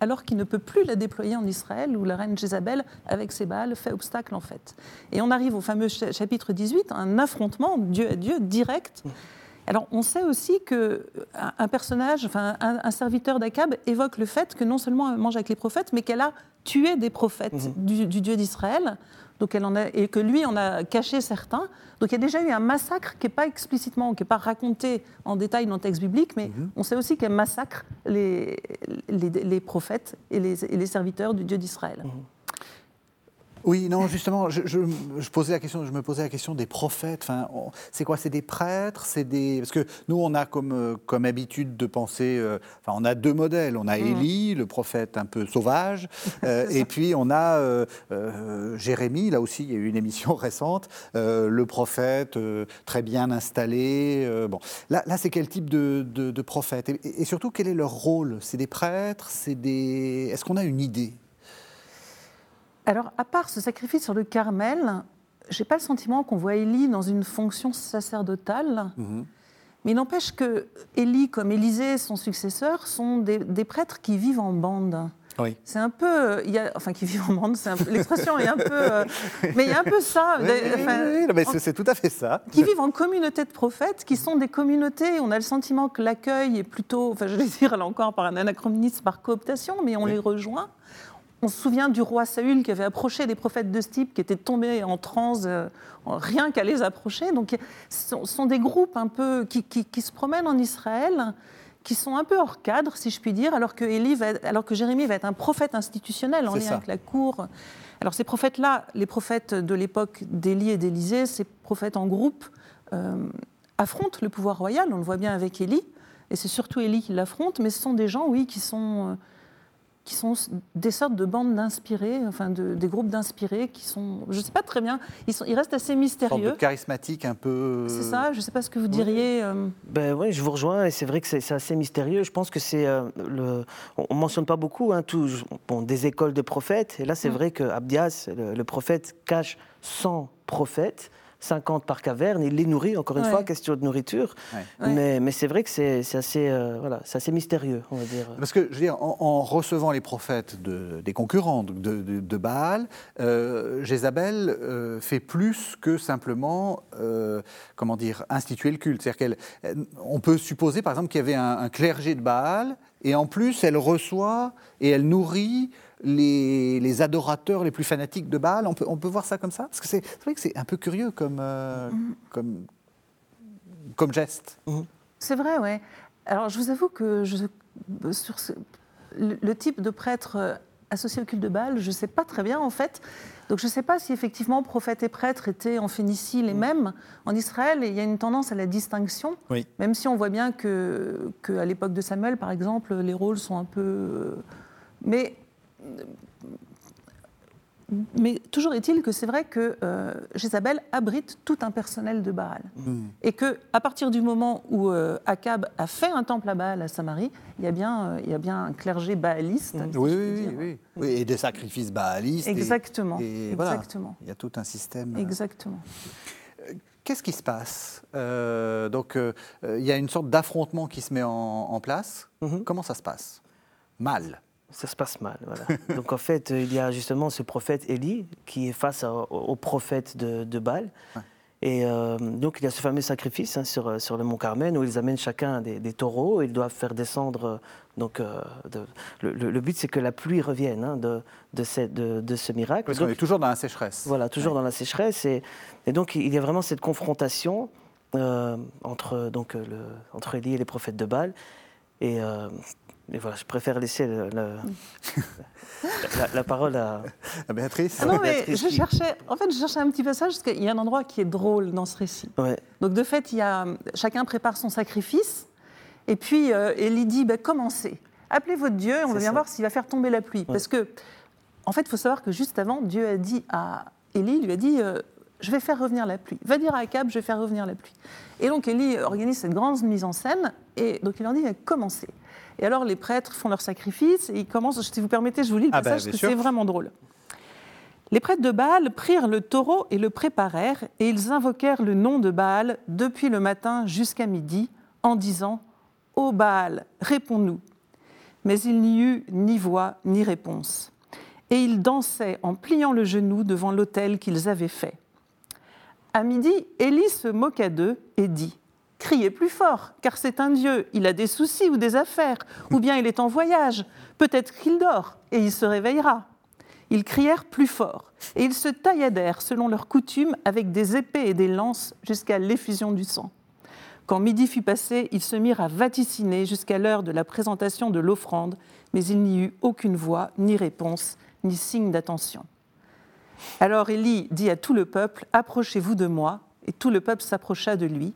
alors qu'il ne peut plus la déployer en Israël, où la reine Jézabel, avec ses balles, fait obstacle en fait. Et on arrive au fameux chapitre 18, un affrontement Dieu à Dieu direct. Alors, on sait aussi que un personnage, enfin, un, serviteur d'Akab évoque le fait que non seulement elle mange avec les prophètes, mais qu'elle a tué des prophètes mhm. du, Dieu d'Israël donc elle en a, et que lui en a caché certains. Donc il y a déjà eu un massacre qui n'est pas explicitement, qui n'est pas raconté en détail dans le texte biblique, mais mhm. on sait aussi qu'elle massacre les, les, prophètes et les, serviteurs du Dieu d'Israël. Mhm. Oui, non, justement, je, posais la question, je me posais la question des prophètes. Enfin, c'est quoi C'est des prêtres C'est des parce que nous, on a comme euh, comme habitude de penser. Euh, enfin, on a deux modèles. On a mm. Élie, le prophète un peu sauvage, (laughs) euh, et puis on a Jérémie. Là aussi, il y a eu une émission (laughs) récente. le prophète très bien installé. bon, là, là, c'est quel type de, de, prophète? Et, et, surtout, quel est leur rôle? C'est des prêtres C'est des. Est-ce qu'on a une idée? Alors, à part ce sacrifice sur le Carmel, j'ai pas le sentiment qu'on voit Élie dans une fonction sacerdotale. Mhm. Mais il n'empêche que Élie, comme Élisée, son successeur, sont des, prêtres qui vivent en bande. Oui. C'est un peu, il y a, enfin, qui vivent en bande, l'expression est un peu, euh, (laughs) mais il y a un peu ça. Oui, c'est tout à fait ça. Qui vivent en communauté de prophètes, qui sont des communautés. On a le sentiment que l'accueil est plutôt, enfin, je vais dire là encore par un anachronisme, par cooptation, mais on les rejoint. On se souvient du roi Saül qui avait approché des prophètes de ce type, qui étaient tombés en transe euh, rien qu'à les approcher. Donc, ce sont des groupes un peu qui, se promènent en Israël, qui sont un peu hors cadre, si je puis dire, alors que, alors que Jérémie va être un prophète institutionnel en lien avec la cour. Alors, ces prophètes-là, les prophètes de l'époque d'Élie et d'Élisée, ces prophètes en groupe, euh, affrontent le pouvoir royal. On le voit bien avec Élie. Et c'est surtout Élie qui l'affronte, mais ce sont des gens, oui, qui sont euh, qui sont des sortes de bandes d'inspirés, enfin des groupes d'inspirés qui sont, je ne sais pas très bien, ils, sont, ils restent assez mystérieux. charismatique un peu. C'est ça, je ne sais pas ce que vous diriez. Euh. Ben oui, je vous rejoins et c'est vrai que c'est assez mystérieux. Je pense que c'est euh, le, on mentionne pas beaucoup hein, tout, bon, des écoles de prophètes et là c'est mm. vrai que Abdias, le, le prophète, cache 100 prophètes. 50 par caverne, il les nourrit, encore une fois, question de nourriture. Mais, mais c'est vrai que c'est assez, euh, voilà, assez mystérieux, on va dire. Parce que, je veux dire, en, recevant les prophètes de, des concurrents de, de, Baal, euh, Jézabel euh, fait plus que simplement, comment dire, instituer le culte. C'est-à-dire qu'on peut supposer, par exemple, qu'il y avait un, un clergé de Baal, et en plus, elle reçoit et elle nourrit les, adorateurs les plus fanatiques de Baal. On peut, on peut voir ça comme ça? Parce que c'est vrai que c'est un peu curieux comme, euh, mm-hmm. comme, comme geste. Mm-hmm. C'est vrai, oui. Alors je vous avoue que je, sur le, type de prêtre associé au culte de Baal, je ne sais pas très bien en fait. Donc je ne sais pas si effectivement prophètes et prêtres étaient en Phénicie les mêmes. En Israël, il y a une tendance à la distinction, Oui. même si on voit bien que, que à l'époque de Samuel, par exemple, les rôles sont un peu... euh, Mais mais toujours est-il que c'est vrai que euh, Jézabel abrite tout un personnel de Baal. Et que à partir du moment où euh, Akab a fait un temple à Baal à Samarie, il y a bien, euh, il y a bien un clergé baaliste. si Oui, oui, oui, dire. oui. Oui, Et des sacrifices baalistes. Exactement, et voilà. exactement. Il y a tout un système. euh, Exactement. Qu'est-ce qui se passe Euh, Donc, euh, euh, il y a une sorte d'affrontement qui se met en, en place. Mhm. Comment ça se passe? Mal. Ça se passe mal, voilà. (laughs) Donc en fait, il y a justement ce prophète Élie qui est face à- au, prophète de, de Baal. Ouais. Et euh, donc il y a ce fameux sacrifice hein, sur, sur le mont Carmel où ils amènent chacun des, des taureaux et ils doivent faire descendre. Donc euh, de- le, le- le but c'est que la pluie revienne hein, de, de, cette- de- de ce miracle. Parce qu'on est toujours dans la sécheresse. voilà, toujours dans la sécheresse. Et, et donc, il y a vraiment cette confrontation euh, entre, donc, le, entre Élie et les prophètes de Baal. Et, euh, et voilà, je préfère laisser le- le- (laughs) la, la parole à. Ah, Béatrice Ah non, mais Béatrice je qui- cherchais, en fait, je cherchais un petit passage parce qu'il y a un endroit qui est drôle dans ce récit. Ouais. Donc de fait, il y a, chacun prépare son sacrifice, et puis euh, Élie dit bah, commencez, appelez votre Dieu, et on va bien ça. voir s'il va faire tomber la pluie. Parce que, en fait, il faut savoir que juste avant, Dieu a dit à Élie, il lui a dit euh, je vais faire revenir la pluie. Va dire à Akab, je vais faire revenir la pluie. Et donc Élie organise cette grande mise en scène, et donc il leur dit commencez. Et alors les prêtres font leur sacrifice, et ils commencent, si vous permettez, je vous lis le Ah bah, passage, parce que c'est vraiment drôle. Les prêtres de Baal prirent le taureau et le préparèrent, et ils invoquèrent le nom de Baal depuis le matin jusqu'à midi, en disant Ô Baal, réponds-nous. Mais il n'y eut ni voix ni réponse. Et ils dansaient en pliant le genou devant l'autel qu'ils avaient fait. À midi, Élie se moqua d'eux et dit Criez plus fort, car c'est un Dieu, il a des soucis ou des affaires, ou bien il est en voyage, peut-être qu'il dort, et il se réveillera. Ils crièrent plus fort, et ils se tailladèrent selon leur coutume avec des épées et des lances jusqu'à l'effusion du sang. Quand midi fut passé, ils se mirent à vaticiner jusqu'à l'heure de la présentation de l'offrande, mais il n'y eut aucune voix, ni réponse, ni signe d'attention. Alors Élie dit à tout le peuple, Approchez-vous de moi, et tout le peuple s'approcha de lui.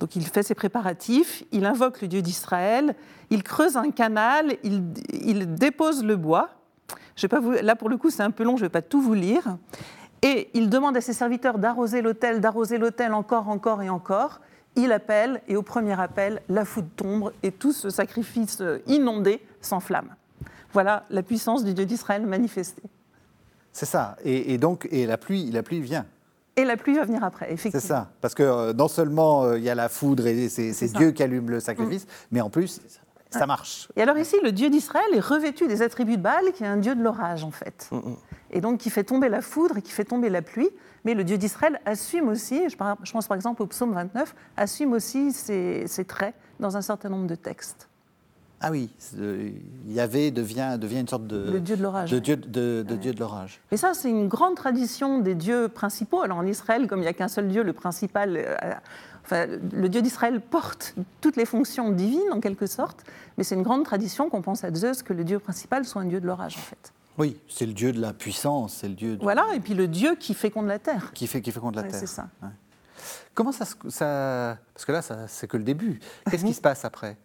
Donc il fait ses préparatifs, il invoque le Dieu d'Israël, il creuse un canal, il, dépose le bois. Je vais vous, là, pour le coup, c'est un peu long, je ne vais pas tout vous lire. Et il demande à ses serviteurs d'arroser l'autel, d'arroser l'autel encore, encore et encore. Il appelle, et au premier appel, la foudre tombe, et tout ce sacrifice inondé s'enflamme. Voilà la puissance du Dieu d'Israël manifestée. C'est ça. Et, et donc, et la pluie, la pluie vient. Et la pluie va venir après, C'est effectivement. ça. Parce que euh, non seulement euh, il y a la foudre et c'est c'est. Dieu qui allume le sacrifice, mais en plus, ça marche. Et alors ici, le Dieu d'Israël est revêtu des attributs de Baal, qui est un Dieu de l'orage, en fait. Mm, mm. Et donc qui fait tomber la foudre et qui fait tomber la pluie. Mais le Dieu d'Israël assume aussi, je par- je pense par exemple au psaume 29, assume aussi ses, ses traits dans un certain nombre de textes. Ah oui, euh, Yahvé devient, devient une sorte de, Le Dieu de l'orage. de ouais. dieu de, de dieu de l'orage. Et ça, c'est une grande tradition des dieux principaux. Alors en Israël, comme il n'y a qu'un seul Dieu, le principal, euh, enfin, le Dieu d'Israël porte toutes les fonctions divines en quelque sorte, mais c'est une grande tradition qu'on pense à Zeus que le Dieu principal soit un Dieu de l'orage en fait. Oui, c'est le dieu de la puissance, c'est le dieu de- Voilà, et puis le Dieu qui féconde la terre. qui fait qui fait contre la Ouais, terre. c'est ça. Comment ça, se- ça parce que là, c'est que le début. Qu'est-ce Mhm. qui se passe après?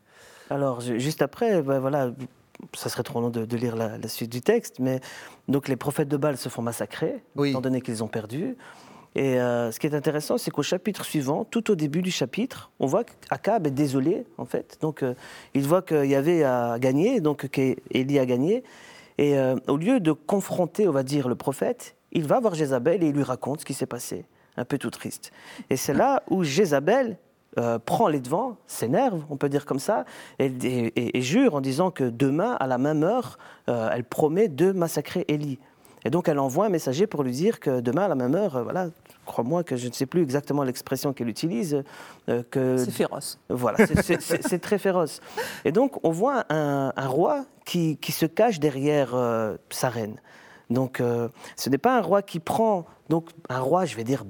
Alors, ju- juste après, ben voilà, ça serait trop long de, de lire la, la suite du texte, mais donc les prophètes de Baal se font massacrer, Oui. étant donné qu'ils ont perdu. Et euh, ce qui est intéressant, c'est qu'au chapitre suivant, tout au début du chapitre, on voit qu'Akab est désolé, en fait. Donc, euh, il voit qu'il y avait à gagner, donc qu'Élie a gagné. Et euh, au lieu de confronter, on va dire, le prophète, il va voir Jézabel et il lui raconte ce qui s'est passé, un peu tout triste. Et c'est là où Jézabel euh, prend les devants, s'énerve, on peut dire comme ça, et, et- et- et jure en disant que demain, à la même heure, euh, elle promet de massacrer Élie. Et donc elle envoie un messager pour lui dire que demain, à la même heure, euh, voilà, crois-moi que je ne sais plus exactement l'expression qu'elle utilise, que C'est féroce. voilà, c'est- très féroce. Et donc, on voit un, un roi qui, qui se cache derrière sa reine. Donc, ce n'est pas un roi qui prend, donc un roi, je vais dire,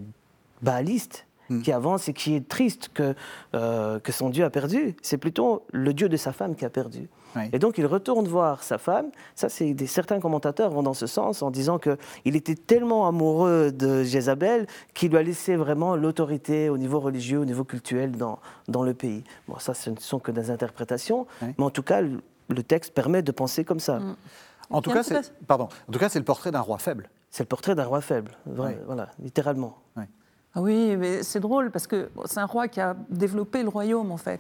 baaliste, qui avance et qui est triste que, euh, que son Dieu a perdu. C'est plutôt le Dieu de sa femme qui a perdu. Oui. Et donc il retourne voir sa femme. Ça, c'est des, certains commentateurs vont dans ce sens en disant qu'il était tellement amoureux de Jézabel qu'il lui a laissé vraiment l'autorité au niveau religieux, au niveau culturel dans, dans le pays. Bon, ça, ce ne sont que des interprétations, Oui. mais en tout cas, le, le texte permet de penser comme ça. En tout Et en cas, tout cas, c'est pardon. En tout cas, c'est le portrait d'un roi faible. C'est le portrait d'un roi faible, vra- Oui. voilà, littéralement. Ah oui, mais c'est drôle parce que c'est un roi qui a développé le royaume en fait.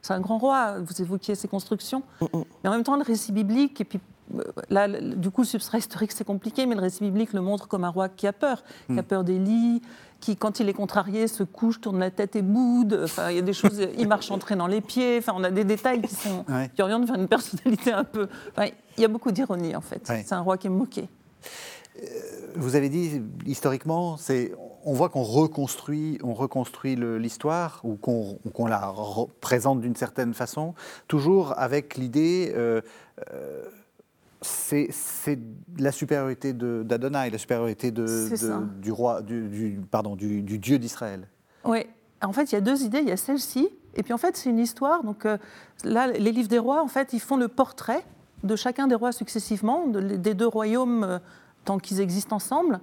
C'est un, grand roi. Vous évoquiez ses constructions, mais en même temps le récit biblique et puis euh, là, du coup, le substrat historique c'est compliqué, mais le récit biblique le montre comme un roi qui a peur, qui a peur des lits, qui quand il est contrarié se couche, tourne la tête et boude. Enfin, il y a des choses. il marche en traînant les pieds. Enfin, on a des détails qui sont Ouais. qui orientent vers une personnalité un peu. Enfin, il y a beaucoup d'ironie en fait. Ouais. C'est un roi qui est moqué. Vous avez dit historiquement, c'est on voit qu'on reconstruit, on reconstruit l'histoire ou qu'on la présente d'une certaine façon, toujours avec l'idée. euh, euh, c'est la supériorité d'Adonai, la supériorité de, de- du roi, du, du- pardon, du, du Dieu d'Israël. Oui. En fait, il y a deux idées. Il y a celle-ci, et puis en fait, c'est une histoire. Donc euh, là, les livres des rois, en fait, ils font le portrait de chacun des rois successivement, de- des deux royaumes euh, tant qu'ils existent ensemble,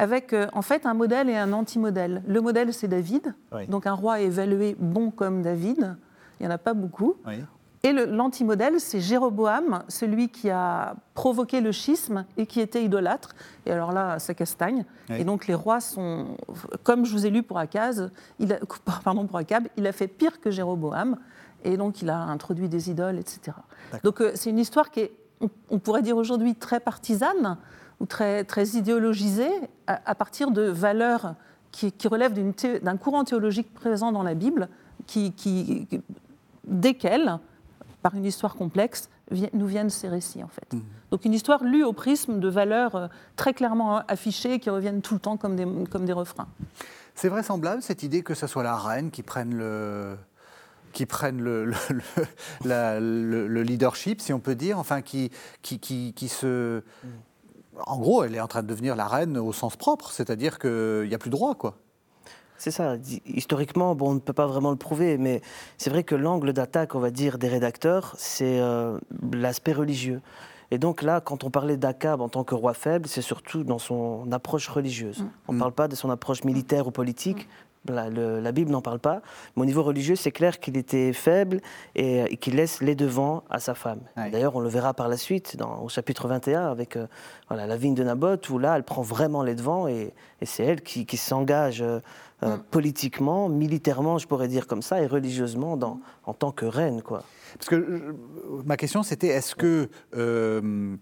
avec euh, en fait un modèle et un anti-modèle. Le modèle, c'est David, Oui. donc un roi évalué bon comme David. Il n'y en a pas beaucoup. Oui. Et le- l'antimodèle, c'est Jéroboam, celui qui a provoqué le schisme et qui était idolâtre. Et alors là, ça castagne. Oui. Et donc les rois sont, comme je vous ai lu pour Akaz, il a, (laughs) pardon pour Akab, il a fait pire que Jéroboam. Et donc il a introduit des idoles, etc. Donc euh, c'est une histoire qui est, on, on pourrait dire aujourd'hui, très partisane ou très, très idéologisée à, à partir de valeurs qui, qui relèvent d'une thé- d'un courant théologique présent dans la Bible, qui, qui, desquels, par une histoire complexe, vi- nous viennent ces récits en fait. Donc une histoire lue au prisme de valeurs euh, très clairement affichées qui reviennent tout le temps comme des, comme des refrains. C'est vraisemblable cette idée que ce soit la reine qui prenne le qui prenne le, le- le- la- le- le leadership, si on peut dire, enfin qui, qui, qui, qui se... En gros, elle est en train de devenir la reine au sens propre, c'est-à-dire qu'il n'y a plus de roi, quoi. C'est ça. Historiquement, bon, on ne peut pas vraiment le prouver, mais c'est vrai que l'angle d'attaque, on va dire, des rédacteurs, c'est euh, l'aspect religieux. Et donc là, quand on parlait d'Akab en tant que roi faible, c'est surtout dans son approche religieuse. On ne parle pas de son approche militaire ou politique. La, le- la Bible n'en parle pas. Mais au niveau religieux, c'est clair qu'il était faible et, et qu'il laisse les devants à sa femme. Ouais. D'ailleurs, on le verra par la suite dans, au chapitre 21 avec euh, voilà, la vigne de Naboth, où là, elle prend vraiment les devants et, et c'est elle qui, qui s'engage euh, euh, politiquement, militairement, je pourrais dire comme ça, et religieusement dans, en tant que reine. Quoi. Parce que euh, ma question, c'était est-ce que, euh,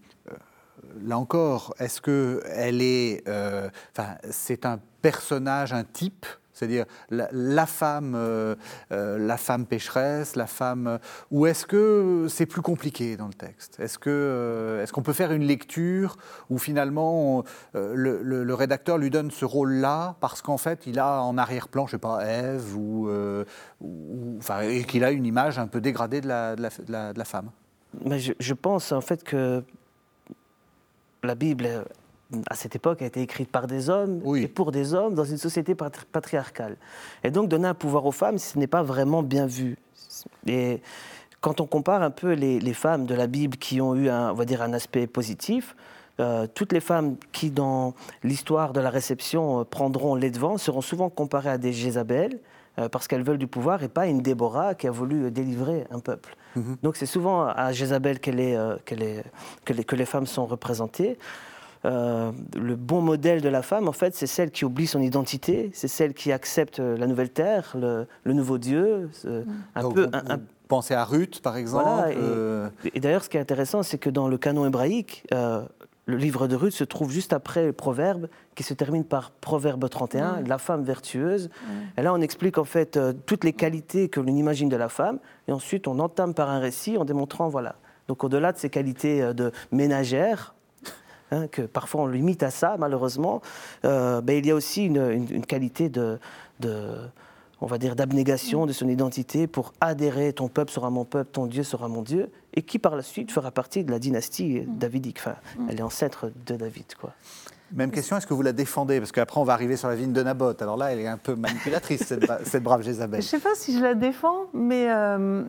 là encore, est-ce que elle est, enfin, c'est un personnage, un type, c'est-à-dire la, femme, euh, euh, la femme pécheresse, la femme, euh, ou est-ce que c'est plus compliqué dans le texte? Est-ce que, est-ce qu'on peut faire une lecture où finalement le, rédacteur lui donne ce rôle-là parce qu'en fait il a en arrière-plan, je sais pas, Ève ou, enfin, et qu'il a une image un peu dégradée de la, femme? Mais je, je pense en fait que la Bible, à cette époque, a été écrite par des hommes Oui. et pour des hommes dans une société patri- patriarcale. Et donc donner un pouvoir aux femmes, ce n'est pas vraiment bien vu. Et quand on compare un peu les, les femmes de la Bible qui ont eu un, on va dire, un aspect positif, euh, toutes les femmes qui, dans l'histoire de la réception, euh, prendront les devants seront souvent comparées à des Jézabel euh, parce qu'elles veulent du pouvoir et pas une Déborah qui a voulu délivrer un peuple. Donc c'est souvent à Jézabel qu'elle est, qu'elle est- que, les, que les femmes sont représentées. Euh, le bon modèle de la femme, en fait, c'est celle qui oublie son identité, c'est celle qui accepte euh, la nouvelle terre, le, le nouveau Dieu, euh, un Donc, peu. vous- un- un- vous pensez à Ruth, par exemple. voilà, et, euh, et d'ailleurs, ce qui est intéressant, c'est que dans le canon hébraïque, euh, le livre de Ruth se trouve juste après le proverbe, qui se termine par Proverbe 31, la femme vertueuse. Et là, on explique en fait euh, toutes les qualités que l'on imagine de la femme, et ensuite on entame par un récit en démontrant, voilà. Donc au-delà de ses qualités de ménagère, hein, que parfois on limite à ça, malheureusement, euh, ben, il y a aussi une, une- une qualité de, de- on va dire, d'abnégation de son identité pour adhérer, ton peuple sera mon peuple, ton Dieu sera mon Dieu, et qui par la suite fera partie de la dynastie davidique. Enfin, elle est ancêtre de David, quoi. Même question, est-ce que vous la défendez? Parce qu'après, on va arriver sur la vigne de Naboth. Alors là, elle est un peu manipulatrice, cette, bra- cette brave Je Jézabel. ne sais pas si je la défends, mais euh,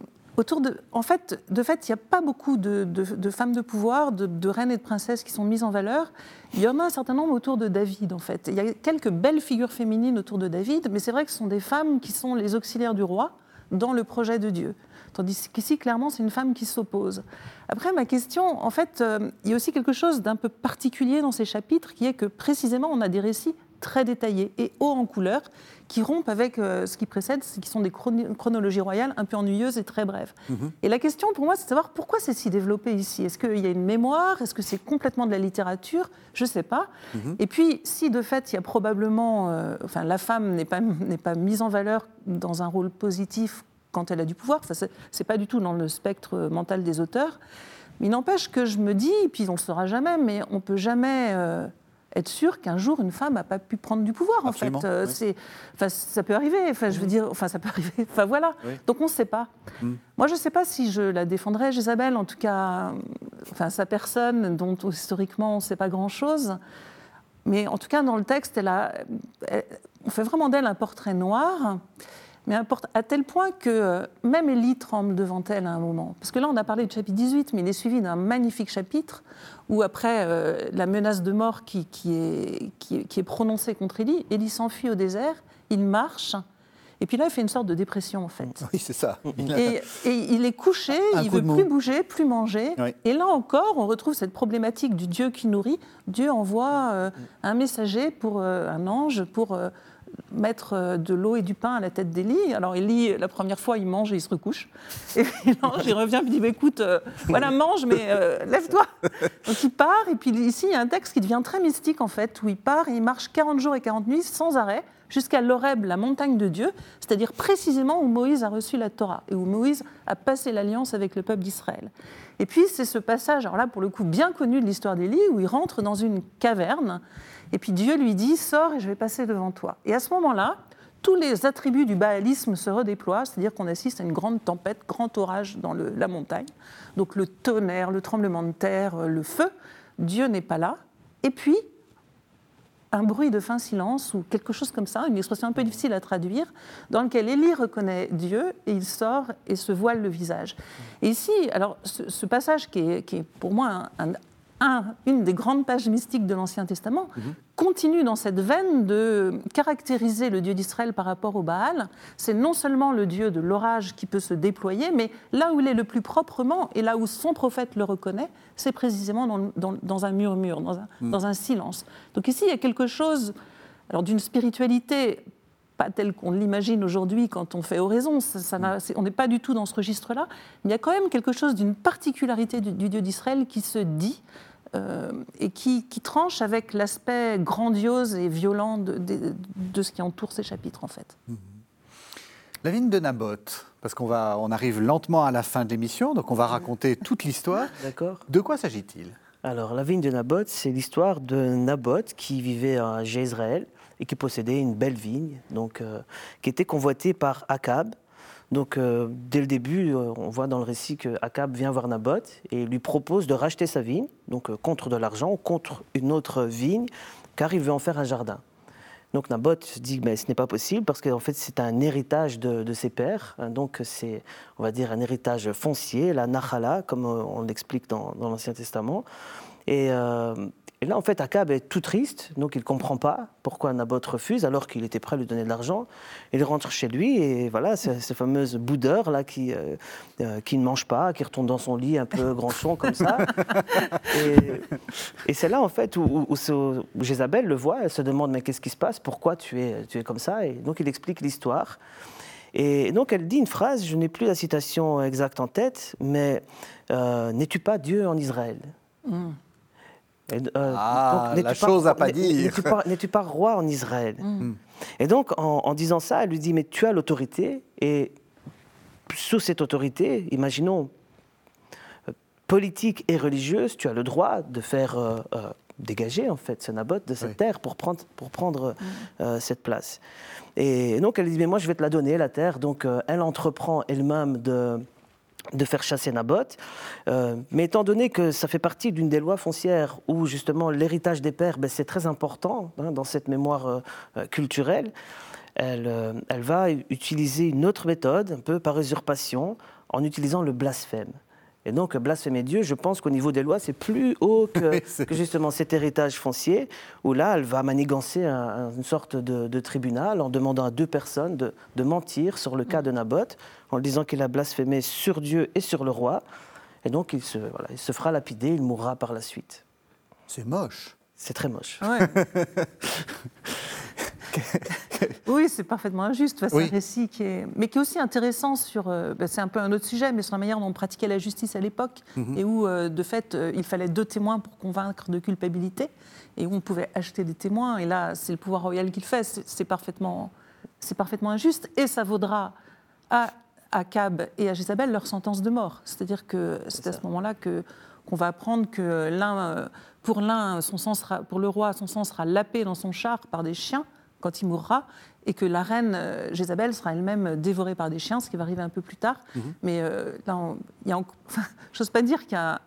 de, en fait, de fait, il n'y a pas beaucoup de, de, femmes de pouvoir, de, reines et de princesses qui sont mises en valeur. Il y en a un certain nombre autour de David, en fait. Il y a quelques belles figures féminines autour de David, mais c'est vrai que ce sont des femmes qui sont les auxiliaires du roi dans le projet de Dieu. Tandis qu'ici, clairement, c'est une femme qui s'oppose. Après, ma question, en fait, euh, il y a aussi quelque chose d'un peu particulier dans ces chapitres, qui est que précisément, on a des récits très détaillés et hauts en couleur, qui rompent avec euh, ce qui précède, qui sont des chronologies royales un peu ennuyeuses et très brèves. Mhm. Et la question pour moi, c'est de savoir pourquoi c'est si développé ici. Est-ce qu'il y a une mémoire? Est-ce que c'est complètement de la littérature? Je ne sais pas. Mhm. Et puis, si de fait, il y a probablement. Euh, enfin, la femme n'est pas, (laughs) pas mise en valeur dans un rôle positif quand elle a du pouvoir, ce n'est pas du tout dans le spectre mental des auteurs. Mais il n'empêche que je me dis, et puis on ne le saura jamais, mais on ne peut jamais. Euh, être sûr qu'un jour une femme n'a pas pu prendre du pouvoir en fait. Euh, c'est, enfin, ça peut arriver. Enfin, je veux mm. dire, enfin, ça peut arriver. Enfin voilà. Donc on ne sait pas. Mm. Moi, je ne sais pas si je la défendrais, Isabelle. En tout cas, enfin, sa personne, dont historiquement on ne sait pas grand-chose. Mais en tout cas, dans le texte, elle a, on fait vraiment d'elle un portrait noir mais à tel point que euh, même Élie tremble devant elle à un moment. Parce que là, on a parlé du chapitre 18, mais il est suivi d'un magnifique chapitre où, après euh, la menace de mort qui, est, qui, est, prononcée contre Élie, Élie s'enfuit au désert, il marche, et puis là, il fait une sorte de dépression, en fait. Oui, c'est ça. Et, il est couché, il ne veut plus bouger, plus manger. Et là encore, on retrouve cette problématique du Dieu qui nourrit. Dieu envoie euh, un messager, pour un ange, pour mettre euh, de l'eau et du pain à la tête d'Élie. Alors Élie, la première fois, il mange et il se recouche. (laughs) Et puis l'ange, il revient et il dit, bah, écoute, euh, voilà, mange, mais euh, lève-toi. Donc il part, et puis ici, il y a un texte qui devient très mystique, en fait, où il part et il marche 40 jours et 40 nuits sans arrêt jusqu'à l'Oreb, la montagne de Dieu, c'est-à-dire précisément où Moïse a reçu la Torah et où Moïse a passé l'alliance avec le peuple d'Israël. Et puis c'est ce passage, alors là pour le coup bien connu de l'histoire d'Élie, où il rentre dans une caverne et puis Dieu lui dit, sors et je vais passer devant toi. Et à ce moment-là, tous les attributs du baalisme se redéploient, c'est-à-dire qu'on assiste à une grande tempête, grand orage dans la montagne. Donc le tonnerre, le tremblement de terre, le feu, Dieu n'est pas là. Et puis, un bruit de fin silence ou quelque chose comme ça, une expression un peu difficile à traduire, dans lequel Élie reconnaît Dieu et il sort et se voile le visage. Et ici, alors ce, passage qui est, pour moi un, une des grandes pages mystiques de l'Ancien Testament, mhm. continue dans cette veine de caractériser le Dieu d'Israël par rapport au Baal. C'est non seulement le Dieu de l'orage qui peut se déployer, mais là où il est le plus proprement et là où son prophète le reconnaît, c'est précisément dans, un murmure, dans un, mhm. dans un silence. Donc ici, il y a quelque chose alors d'une spiritualité pas telle qu'on l'imagine aujourd'hui quand on fait oraison, ça, on n'est pas du tout dans ce registre-là, mais il y a quand même quelque chose d'une particularité du, du Dieu d'Israël qui se dit, euh, et qui, tranche avec l'aspect grandiose et violent de, ce qui entoure ces chapitres, en fait. Mhm. La vigne de Naboth, parce qu'on va, on arrive lentement à la fin de l'émission, donc on va raconter toute l'histoire. (laughs) D'accord. De quoi s'agit-il? Alors, la vigne de Naboth, c'est l'histoire de Naboth qui vivait à Jézraël et qui possédait une belle vigne, donc, euh, qui était convoitée par Akab, donc, euh, dès le début, euh, on voit dans le récit que Akab vient voir Naboth et lui propose de racheter sa vigne, donc euh, contre de l'argent, contre une autre vigne, car il veut en faire un jardin. Donc Naboth dit que ce n'est pas possible parce qu'en fait c'est un héritage de, ses pères, hein, donc c'est on va dire un héritage foncier, la nachala comme on l'explique dans, dans l'Ancien Testament. Et, et là, en fait, Akab est tout triste, donc il ne comprend pas pourquoi Naboth refuse, alors qu'il était prêt à lui donner de l'argent. Il rentre chez lui, et voilà, cette fameuse boudeur là qui, euh, euh, qui ne mange pas, qui retourne dans son lit un peu (laughs) granchon comme ça. Et, c'est là, en fait, où, où, Jézabel le voit, elle se demande Mais qu'est-ce qui se passe? Pourquoi tu es, tu es comme ça? Et donc il explique l'histoire. Et donc elle dit une phrase, je n'ai plus la citation exacte en tête, mais euh, N'es-tu pas Dieu en Israël? Mm. Euh, ah, la chose à pas dire. N'es-tu pas, roi en Israël mm. Et donc, en, disant ça, elle lui dit, mais tu as l'autorité, et sous cette autorité, imaginons, euh, politique et religieuse, tu as le droit de faire euh, dégager, en fait, ce Naboth de cette terre pour prendre, pour prendre mm. cette place. Et donc, elle dit, mais moi, je vais te la donner, la terre. Donc, elle entreprend elle-même de de faire chasser Naboth. Euh, mais étant donné que ça fait partie d'une des lois foncières où justement l'héritage des pères, ben, c'est très important hein, dans cette mémoire euh, euh, culturelle, elle, elle, va utiliser une autre méthode, un peu par usurpation, en utilisant le blasphème. Et donc, blasphémer Dieu, je pense qu'au niveau des lois, c'est plus haut (laughs) que, justement cet héritage foncier, où là, elle va manigancer un- un- une sorte de, de tribunal en demandant à deux personnes de, de mentir sur le cas de Naboth, en lui disant qu'il a blasphémé sur Dieu et sur le roi. Et donc, il se, voilà, il se fera lapider, il mourra par la suite. C'est moche. C'est très moche. Ouais. (laughs) oui, c'est parfaitement injuste. Enfin, c'est un récit qui est, mais qui est aussi intéressant sur. euh, ben, c'est un peu un autre sujet, mais sur la manière dont on pratiquait la justice à l'époque Mhm. et où, euh, de fait, euh, il fallait deux témoins pour convaincre de culpabilité et où on pouvait acheter des témoins. Et là, c'est le pouvoir royal qui le fait. C'est parfaitement, parfaitement injuste et ça vaudra à Akab et à Jézabel leur sentence de mort. C'est-à-dire que c'est à ce moment-là que qu'on va apprendre que l'un, pour l'un, son sang sera, pour le roi, son sang sera lapé dans son char par des chiens quand il mourra, et que la reine euh, Jézabel sera elle-même dévorée par des chiens, ce qui va arriver un peu plus tard. Mais euh, là, il y a, enfin, (laughs) j'ose pas dire qu'il y a,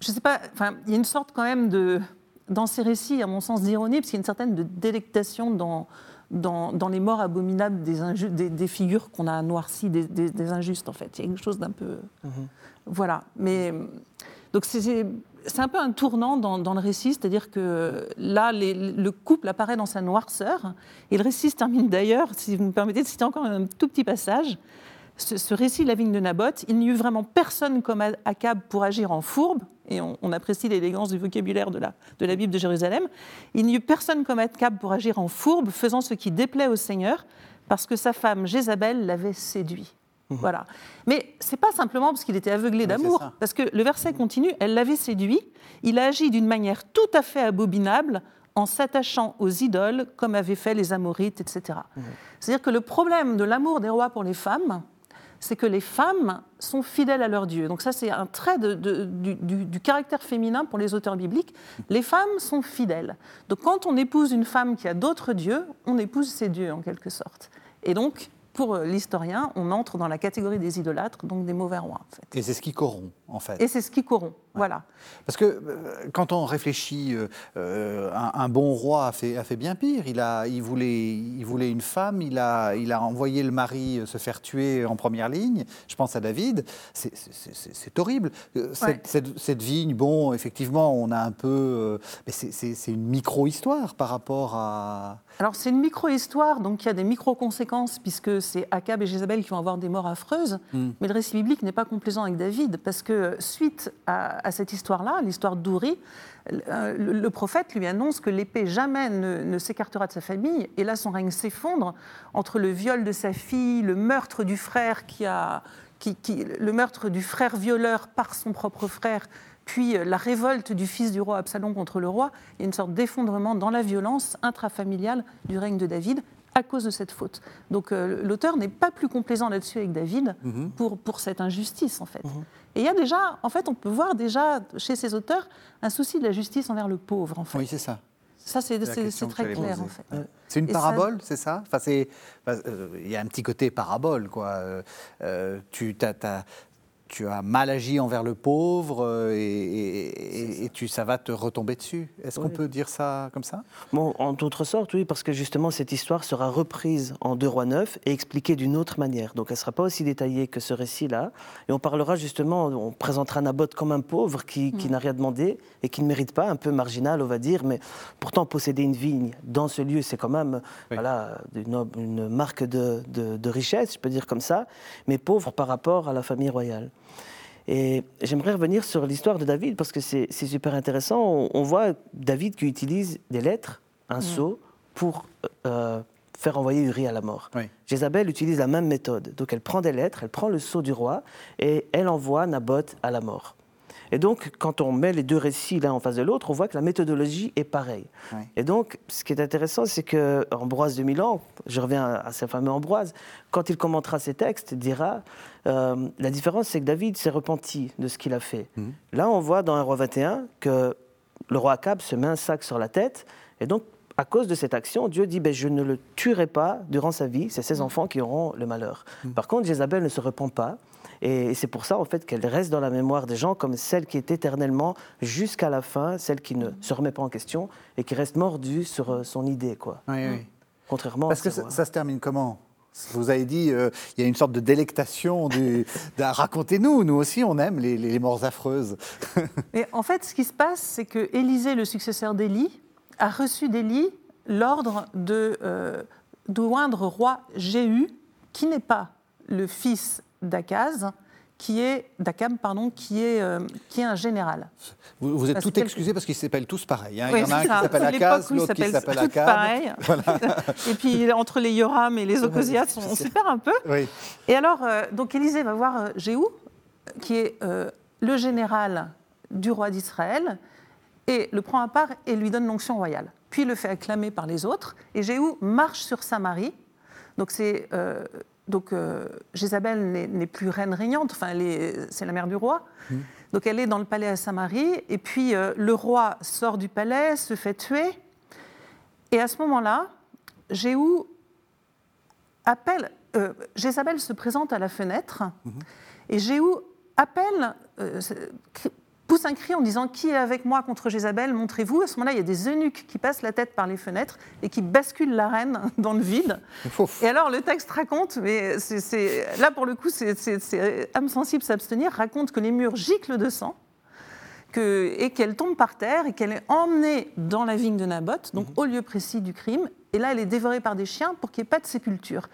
je sais pas, enfin, il y a une sorte quand même de, dans ces récits, à mon sens, d'ironie, parce qu'il y a une certaine de délectation dans, dans, dans les morts abominables des, inju- des, des figures qu'on a noircies, des, injustes, en fait. Il y a quelque chose d'un peu. Voilà. Mais. Donc, c'est- un peu un tournant dans, le récit, c'est-à-dire que là, le couple apparaît dans sa noirceur, et le récit se termine d'ailleurs, si vous me permettez de citer encore un tout petit passage, ce, récit de la vigne de Naboth, il n'y eut vraiment personne comme Akab pour agir en fourbe, et on, on apprécie l'élégance du vocabulaire de la, de la Bible de Jérusalem, il n'y eut personne comme Akab pour agir en fourbe, faisant ce qui déplaît au Seigneur, parce que sa femme Jézabel l'avait séduit. Voilà. Mais c'est pas simplement parce qu'il était aveuglé d'amour, parce que le verset continue, elle l'avait séduit, il a agi d'une manière tout à fait abominable en s'attachant aux idoles comme avaient fait les Amorites, etc. C'est-à-dire que le problème de l'amour des rois pour les femmes, c'est que les femmes sont fidèles à leur Dieu. Donc ça, c'est un trait de- de- du, du- du caractère féminin pour les auteurs bibliques. Les femmes sont fidèles. Donc quand on épouse une femme qui a d'autres dieux, on épouse ses dieux en quelque sorte. Et donc, pour l'historien, on entre dans la catégorie des idolâtres, donc des mauvais rois, en fait. Et c'est ce qui corrompt, en fait. Et c'est ce qui corrompt. Voilà. Parce que euh, quand on réfléchit, euh, euh, un, un bon roi a fait, a fait bien pire. Il, a, il, voulait, il voulait une femme, il a, il a envoyé le mari se faire tuer en première ligne. Je pense à David. C'est- horrible. Cette, Ouais. cette- cette vigne, bon, effectivement, on a un peu. euh, mais c'est une micro-histoire par rapport à. Alors c'est une micro-histoire, donc il y a des micro-conséquences, puisque c'est Akab et Jézabel qui vont avoir des morts affreuses. Mais le récit biblique n'est pas complaisant avec David, parce que suite à, à cette histoire-là, l'histoire d'Ouri, euh, le, le prophète lui annonce que l'épée jamais ne, ne s'écartera de sa famille, et là son règne s'effondre entre le viol de sa fille, le meurtre du frère qui a... Qui, qui- le meurtre du frère violeur par son propre frère, puis euh, la révolte du fils du roi Absalom contre le roi, il y a une sorte d'effondrement dans la violence intrafamiliale du règne de David à cause de cette faute. Donc euh, l'auteur n'est pas plus complaisant là-dessus avec David pour, pour cette injustice en fait. Et il y a déjà, en fait, on peut voir déjà chez ces auteurs un souci de la justice envers le pauvre en fait. Oui, c'est ça. Ça c'est très clair poser. en fait. C'est une Et ça- parabole, c'est ça? Enfin, c'est- enfin, euh, Il y a un petit côté parabole, quoi. Euh, tu, t'as- tu as mal agi envers le pauvre euh, et, et- et tu, ça va te retomber dessus. Est-ce qu'on peut dire ça comme ça? Bon, en d'autres sortes, oui, parce que justement, cette histoire sera reprise en 2 rois 9 et expliquée d'une autre manière. Donc, elle ne sera pas aussi détaillée que ce récit-là. Et on parlera justement, on présentera Naboth comme un pauvre qui, qui n'a rien demandé et qui ne mérite pas, un peu marginal, on va dire, mais pourtant, posséder une vigne dans ce lieu, c'est quand même Oui. voilà, une, une marque de, de- de richesse, je peux dire comme ça, mais pauvre par rapport à la famille royale. Et j'aimerais revenir sur l'histoire de David parce que c'est super intéressant. On, on voit David qui utilise des lettres, un sceau, pour euh, faire envoyer Uri à la mort. Oui. Jézabel utilise la même méthode. Donc elle prend des lettres, elle prend le sceau du roi et elle envoie Naboth à la mort. Et donc, quand on met les deux récits l'un en face de l'autre, on voit que la méthodologie est pareille. Et donc, ce qui est intéressant, c'est que Ambroise de Milan, je reviens à, ce fameux Ambroise, quand il commentera ses textes, il dira euh, la différence, c'est que David s'est repenti de ce qu'il a fait. Là, on voit dans 1 roi 21 que le roi Akab se met un sac sur la tête, et donc, à cause de cette action, Dieu dit ben, Je ne le tuerai pas durant sa vie, c'est ses enfants qui auront le malheur. Par contre, Jézabel ne se repent pas. Et c'est pour ça, en fait, qu'elle reste dans la mémoire des gens comme celle qui est éternellement jusqu'à la fin, celle qui ne se remet pas en question et qui reste mordue sur euh, son idée, quoi. Oui, oui. Contrairement Parce à que ça, se termine comment? Vous avez dit, euh, il y a une sorte de délectation. Du, (laughs) Racontez-nous, nous aussi, on aime les, les morts affreuses. (laughs) Mais en fait, ce qui se passe, c'est que Élisée, le successeur d'Élie, a reçu d'Élie l'ordre de, euh, roi Jéhu, qui n'est pas le fils d'Akaz, qui est d'Akab, pardon, qui est, euh, qui est un général. Vous, êtes tout excusé parce qu'ils s'appellent tous pareil. Hein. Il y en a un qui s'appelle Akaz, l'autre qui s'appelle pareil. (laughs) (laughs) et puis entre les Yoram et les Okosias, on, s'y perd un peu. Et alors, euh, donc Élisée va voir euh, Jéhu, qui est le général du roi d'Israël, et le prend à part et lui donne l'onction royale. Puis le fait acclamer par les autres, et Jéhu marche sur Samarie. Donc c'est donc euh, Jézabel n'est plus reine régnante, enfin, c'est la mère du roi. Mmh. Donc elle est dans le palais à Samarie, et puis euh, le roi sort du palais, se fait tuer. Et à ce moment-là, Jéhu appelle, euh, Jézabel se présente à la fenêtre, mmh. et Jéhu appelle, pousse un cri en disant Qui est avec moi contre Jézabel? Montrez-vous. À ce moment-là, il y a des eunuques qui passent la tête par les fenêtres et qui basculent la reine (laughs) dans le vide. Et alors, le texte raconte, mais c'est, là pour le coup, c'est, âme sensible s'abstenir, raconte que les murs giclent de sang. Que, et qu'elle tombe par terre et qu'elle est emmenée dans la vigne de Naboth, donc mhm. au lieu précis du crime. Et là, elle est dévorée par des chiens pour qu'il n'y ait pas de sépulture.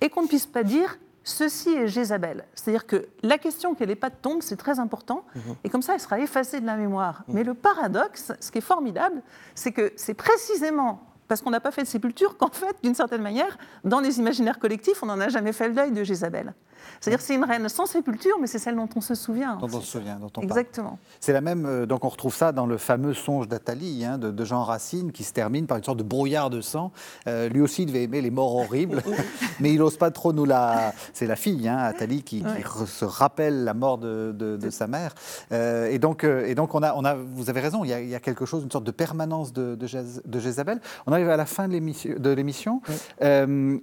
Et qu'on ne puisse pas dire Ceci est Jézabel. C'est-à-dire que la question qu'elle n'ait pas de tombe, c'est très important. Mhm. Et comme ça, elle sera effacée de la mémoire. Mhm. Mais le paradoxe, ce qui est formidable, c'est que c'est précisément parce qu'on n'a pas fait de sépulture qu'en fait, d'une certaine manière, dans les imaginaires collectifs, on n'en a jamais fait le deuil de Jézabel. C'est-à-dire que c'est une reine sans sépulture, mais c'est celle dont on se souvient. Dont on se souvient, dont on Exactement. C'est la même, euh, donc on retrouve ça dans le fameux songe d'Athalie hein, de, Jean Racine, qui se termine par une sorte de brouillard de sang. Euh, lui aussi devait aimer les morts horribles, (laughs) mais il n'ose pas trop nous la... C'est la fille, hein, Athalie, qui, se rappelle la mort de, de, sa mère. Euh, et donc, et donc on a, on a, vous avez raison, il y a, quelque chose, une sorte de permanence de, de, Jézabel. On arrive à la fin de l'émission. c'est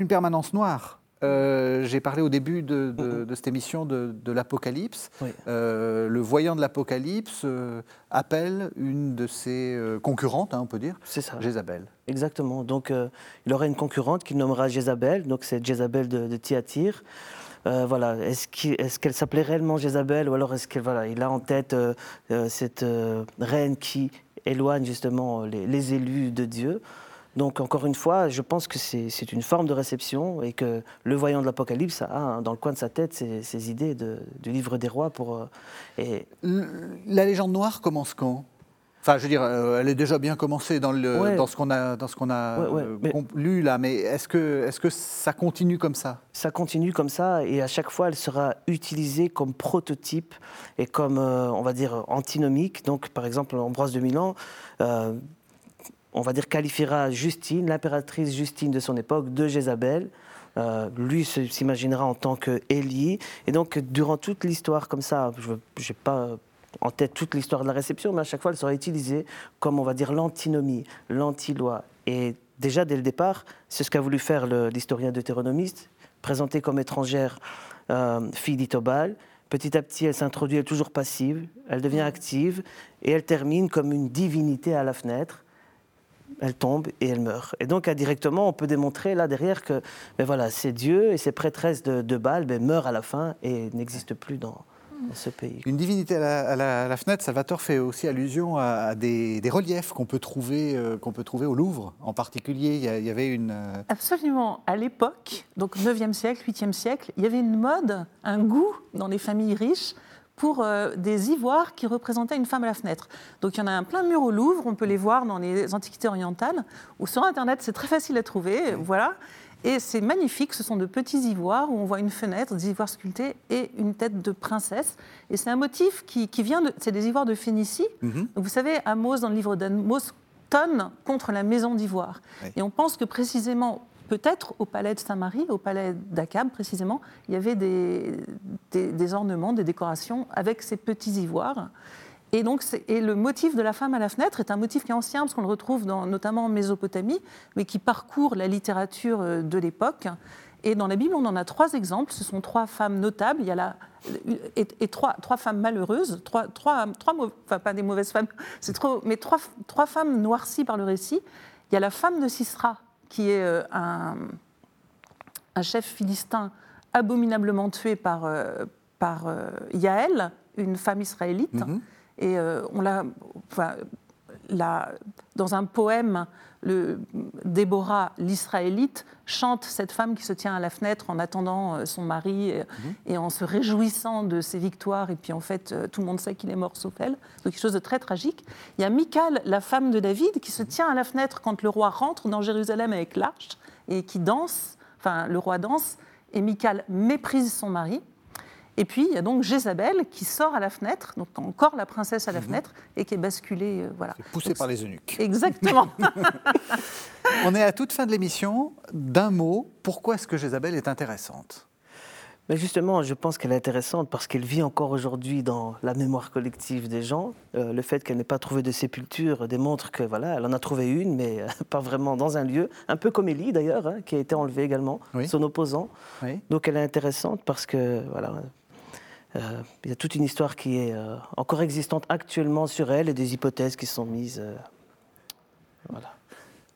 une permanence noire. Euh, j'ai parlé au début de, cette émission de, l'Apocalypse. Euh, le voyant de l'Apocalypse euh, appelle une de ses concurrentes, hein, on peut dire, c'est ça. Jézabel. Exactement. Donc il aurait une concurrente qu'il nommera Jézabel, donc c'est Jézabel de, de Thyatire. voilà. Est-ce qu'elle s'appelait réellement Jézabel ou alors est-ce qu'il voilà, il a en tête cette reine qui éloigne justement les élus de Dieu donc encore une fois, je pense que c'est une forme de réception et que le voyant de l'Apocalypse a hein, dans le coin de sa tête ces, idées du livre des rois. Pour, euh, et... La légende noire commence quand? Enfin, je veux dire, euh, elle est déjà bien commencée dans, le, dans ce qu'on a, dans ce qu'on a euh, lu là, mais est-ce que, est que ça continue comme ça? Ça continue comme ça, et à chaque fois, elle sera utilisée comme prototype et comme, on va dire, antinomique. Donc, par exemple, Ambroise de Milan, on va dire, qualifiera Justine, l'impératrice Justine de son époque, de Jézabel. Euh, lui s'imaginera en tant que Élie. Et donc, durant toute l'histoire comme ça, je n'ai pas en tête toute l'histoire de la réception, mais à chaque fois, elle sera utilisée comme, on va dire, l'antinomie, l'anti-loi. Et déjà, dès le départ, c'est ce qu'a voulu faire l'historien deutéronomiste, présenter comme étrangère euh, fille d'Itobal. Petit à petit, elle s'introduit, elle est toujours passive, elle devient active, et elle termine comme une divinité à la fenêtre elle tombe et elle meurt. Et donc indirectement, on peut démontrer là derrière que ben voilà, c'est Dieu et ces prêtresses de, de Baal ben, meurent à la fin et n'existent plus dans, ce pays. Une divinité à la, fenêtre, Salvatore fait aussi allusion à, des, reliefs qu'on peut, trouver, euh, qu'on peut trouver au Louvre en particulier. Il y, avait une... Euh, Absolument. À l'époque, donc 9e siècle, 8e siècle, il y avait une mode, un goût dans les familles riches pour euh, des ivoires qui représentaient une femme à la fenêtre. Donc il y en a un plein mur au Louvre, on peut les voir dans les antiquités orientales, ou sur Internet c'est très facile à trouver, voilà. Et c'est magnifique, ce sont de petits ivoires où on voit une fenêtre, des ivoires sculptés et une tête de princesse. Et c'est un motif qui, vient de... C'est des ivoires de Phénicie. Mhm. vous savez, Amos, dans le livre d'Amos, tonne contre la maison d'ivoire. Et on pense que précisément peut-être au palais de Saint-Marie, au palais d'Akab précisément, il y avait des, des, ornements, des décorations avec ces petits ivoires. Et donc, et le motif de la femme à la fenêtre est un motif qui est ancien, parce qu'on le retrouve notamment en Mésopotamie, mais qui parcourt la littérature euh, de l'époque. Et dans la Bible, on en a trois exemples. Ce sont trois femmes notables. Il y a la, et, trois, trois, femmes malheureuses, trois, trois, trois enfin pas des mauvaises femmes, (laughs) c'est trop, mais trois, trois femmes noircies par le récit. Il y a la femme de Sisra, qui est euh, un, un chef philistin abominablement tué par, euh, par euh, Yaël, une femme israélite. Mhm. Et euh, on l'a, enfin, la- dans un poème, le, Déborah, l'Israélite, chante cette femme qui se tient à la fenêtre en attendant euh, son mari et, et en se réjouissant de ses victoires. Et puis en fait, euh, tout le monde sait qu'il est mort sauf elle. Donc quelque chose de très tragique. Il y a Michal, la femme de David, qui se tient à la fenêtre quand le roi rentre dans Jérusalem avec l'arche et qui danse. Enfin, le roi danse et Michal méprise son mari. Et puis, il y a donc Jézabel qui sort à la fenêtre, donc encore la princesse à la fenêtre, et qui est basculée. euh, voilà. Poussé Donc, par les eunuques. Exactement. (laughs) (laughs) On est à toute fin de l'émission. D'un mot, pourquoi est-ce que Jézabel est intéressante? Mais justement, je pense qu'elle est intéressante parce qu'elle vit encore aujourd'hui dans la mémoire collective des gens. Euh, le fait qu'elle n'ait pas trouvé de sépulture démontre que voilà, elle en a trouvé une, mais euh, (laughs) pas vraiment dans un lieu. Un peu comme Élie d'ailleurs, hein, qui a été enlevée également, Oui. son opposant. Oui. Donc elle est intéressante parce que voilà, il y a toute une histoire qui est euh, encore existante actuellement sur elle et des hypothèses qui sont mises. euh, voilà.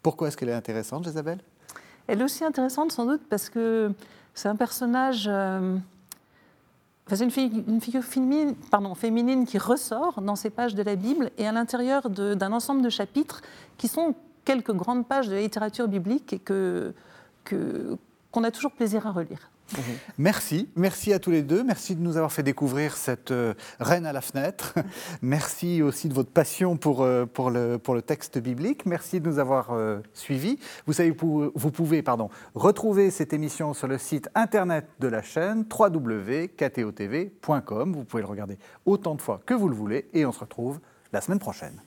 Pourquoi est-ce qu'elle est intéressante, Jézabel Elle est aussi intéressante sans doute parce que c'est un personnage. euh, enfin, c'est une, fi- une figure féminine, pardon, féminine qui ressort dans ces pages de la Bible et à l'intérieur d'un ensemble de chapitres qui sont quelques grandes pages de la littérature biblique et que que- qu'on a toujours plaisir à relire. Merci, merci à tous les deux. Merci de nous avoir fait découvrir cette euh, reine à la fenêtre. (laughs) Merci aussi de votre passion pour, euh, pour, le, pour le texte biblique. Merci de nous avoir euh, suivis. Vous savez, vous pouvez pardon, retrouver cette émission sur le site internet de la chaîne www.ktotv.com. Vous pouvez le regarder autant de fois que vous le voulez et on se retrouve la semaine prochaine.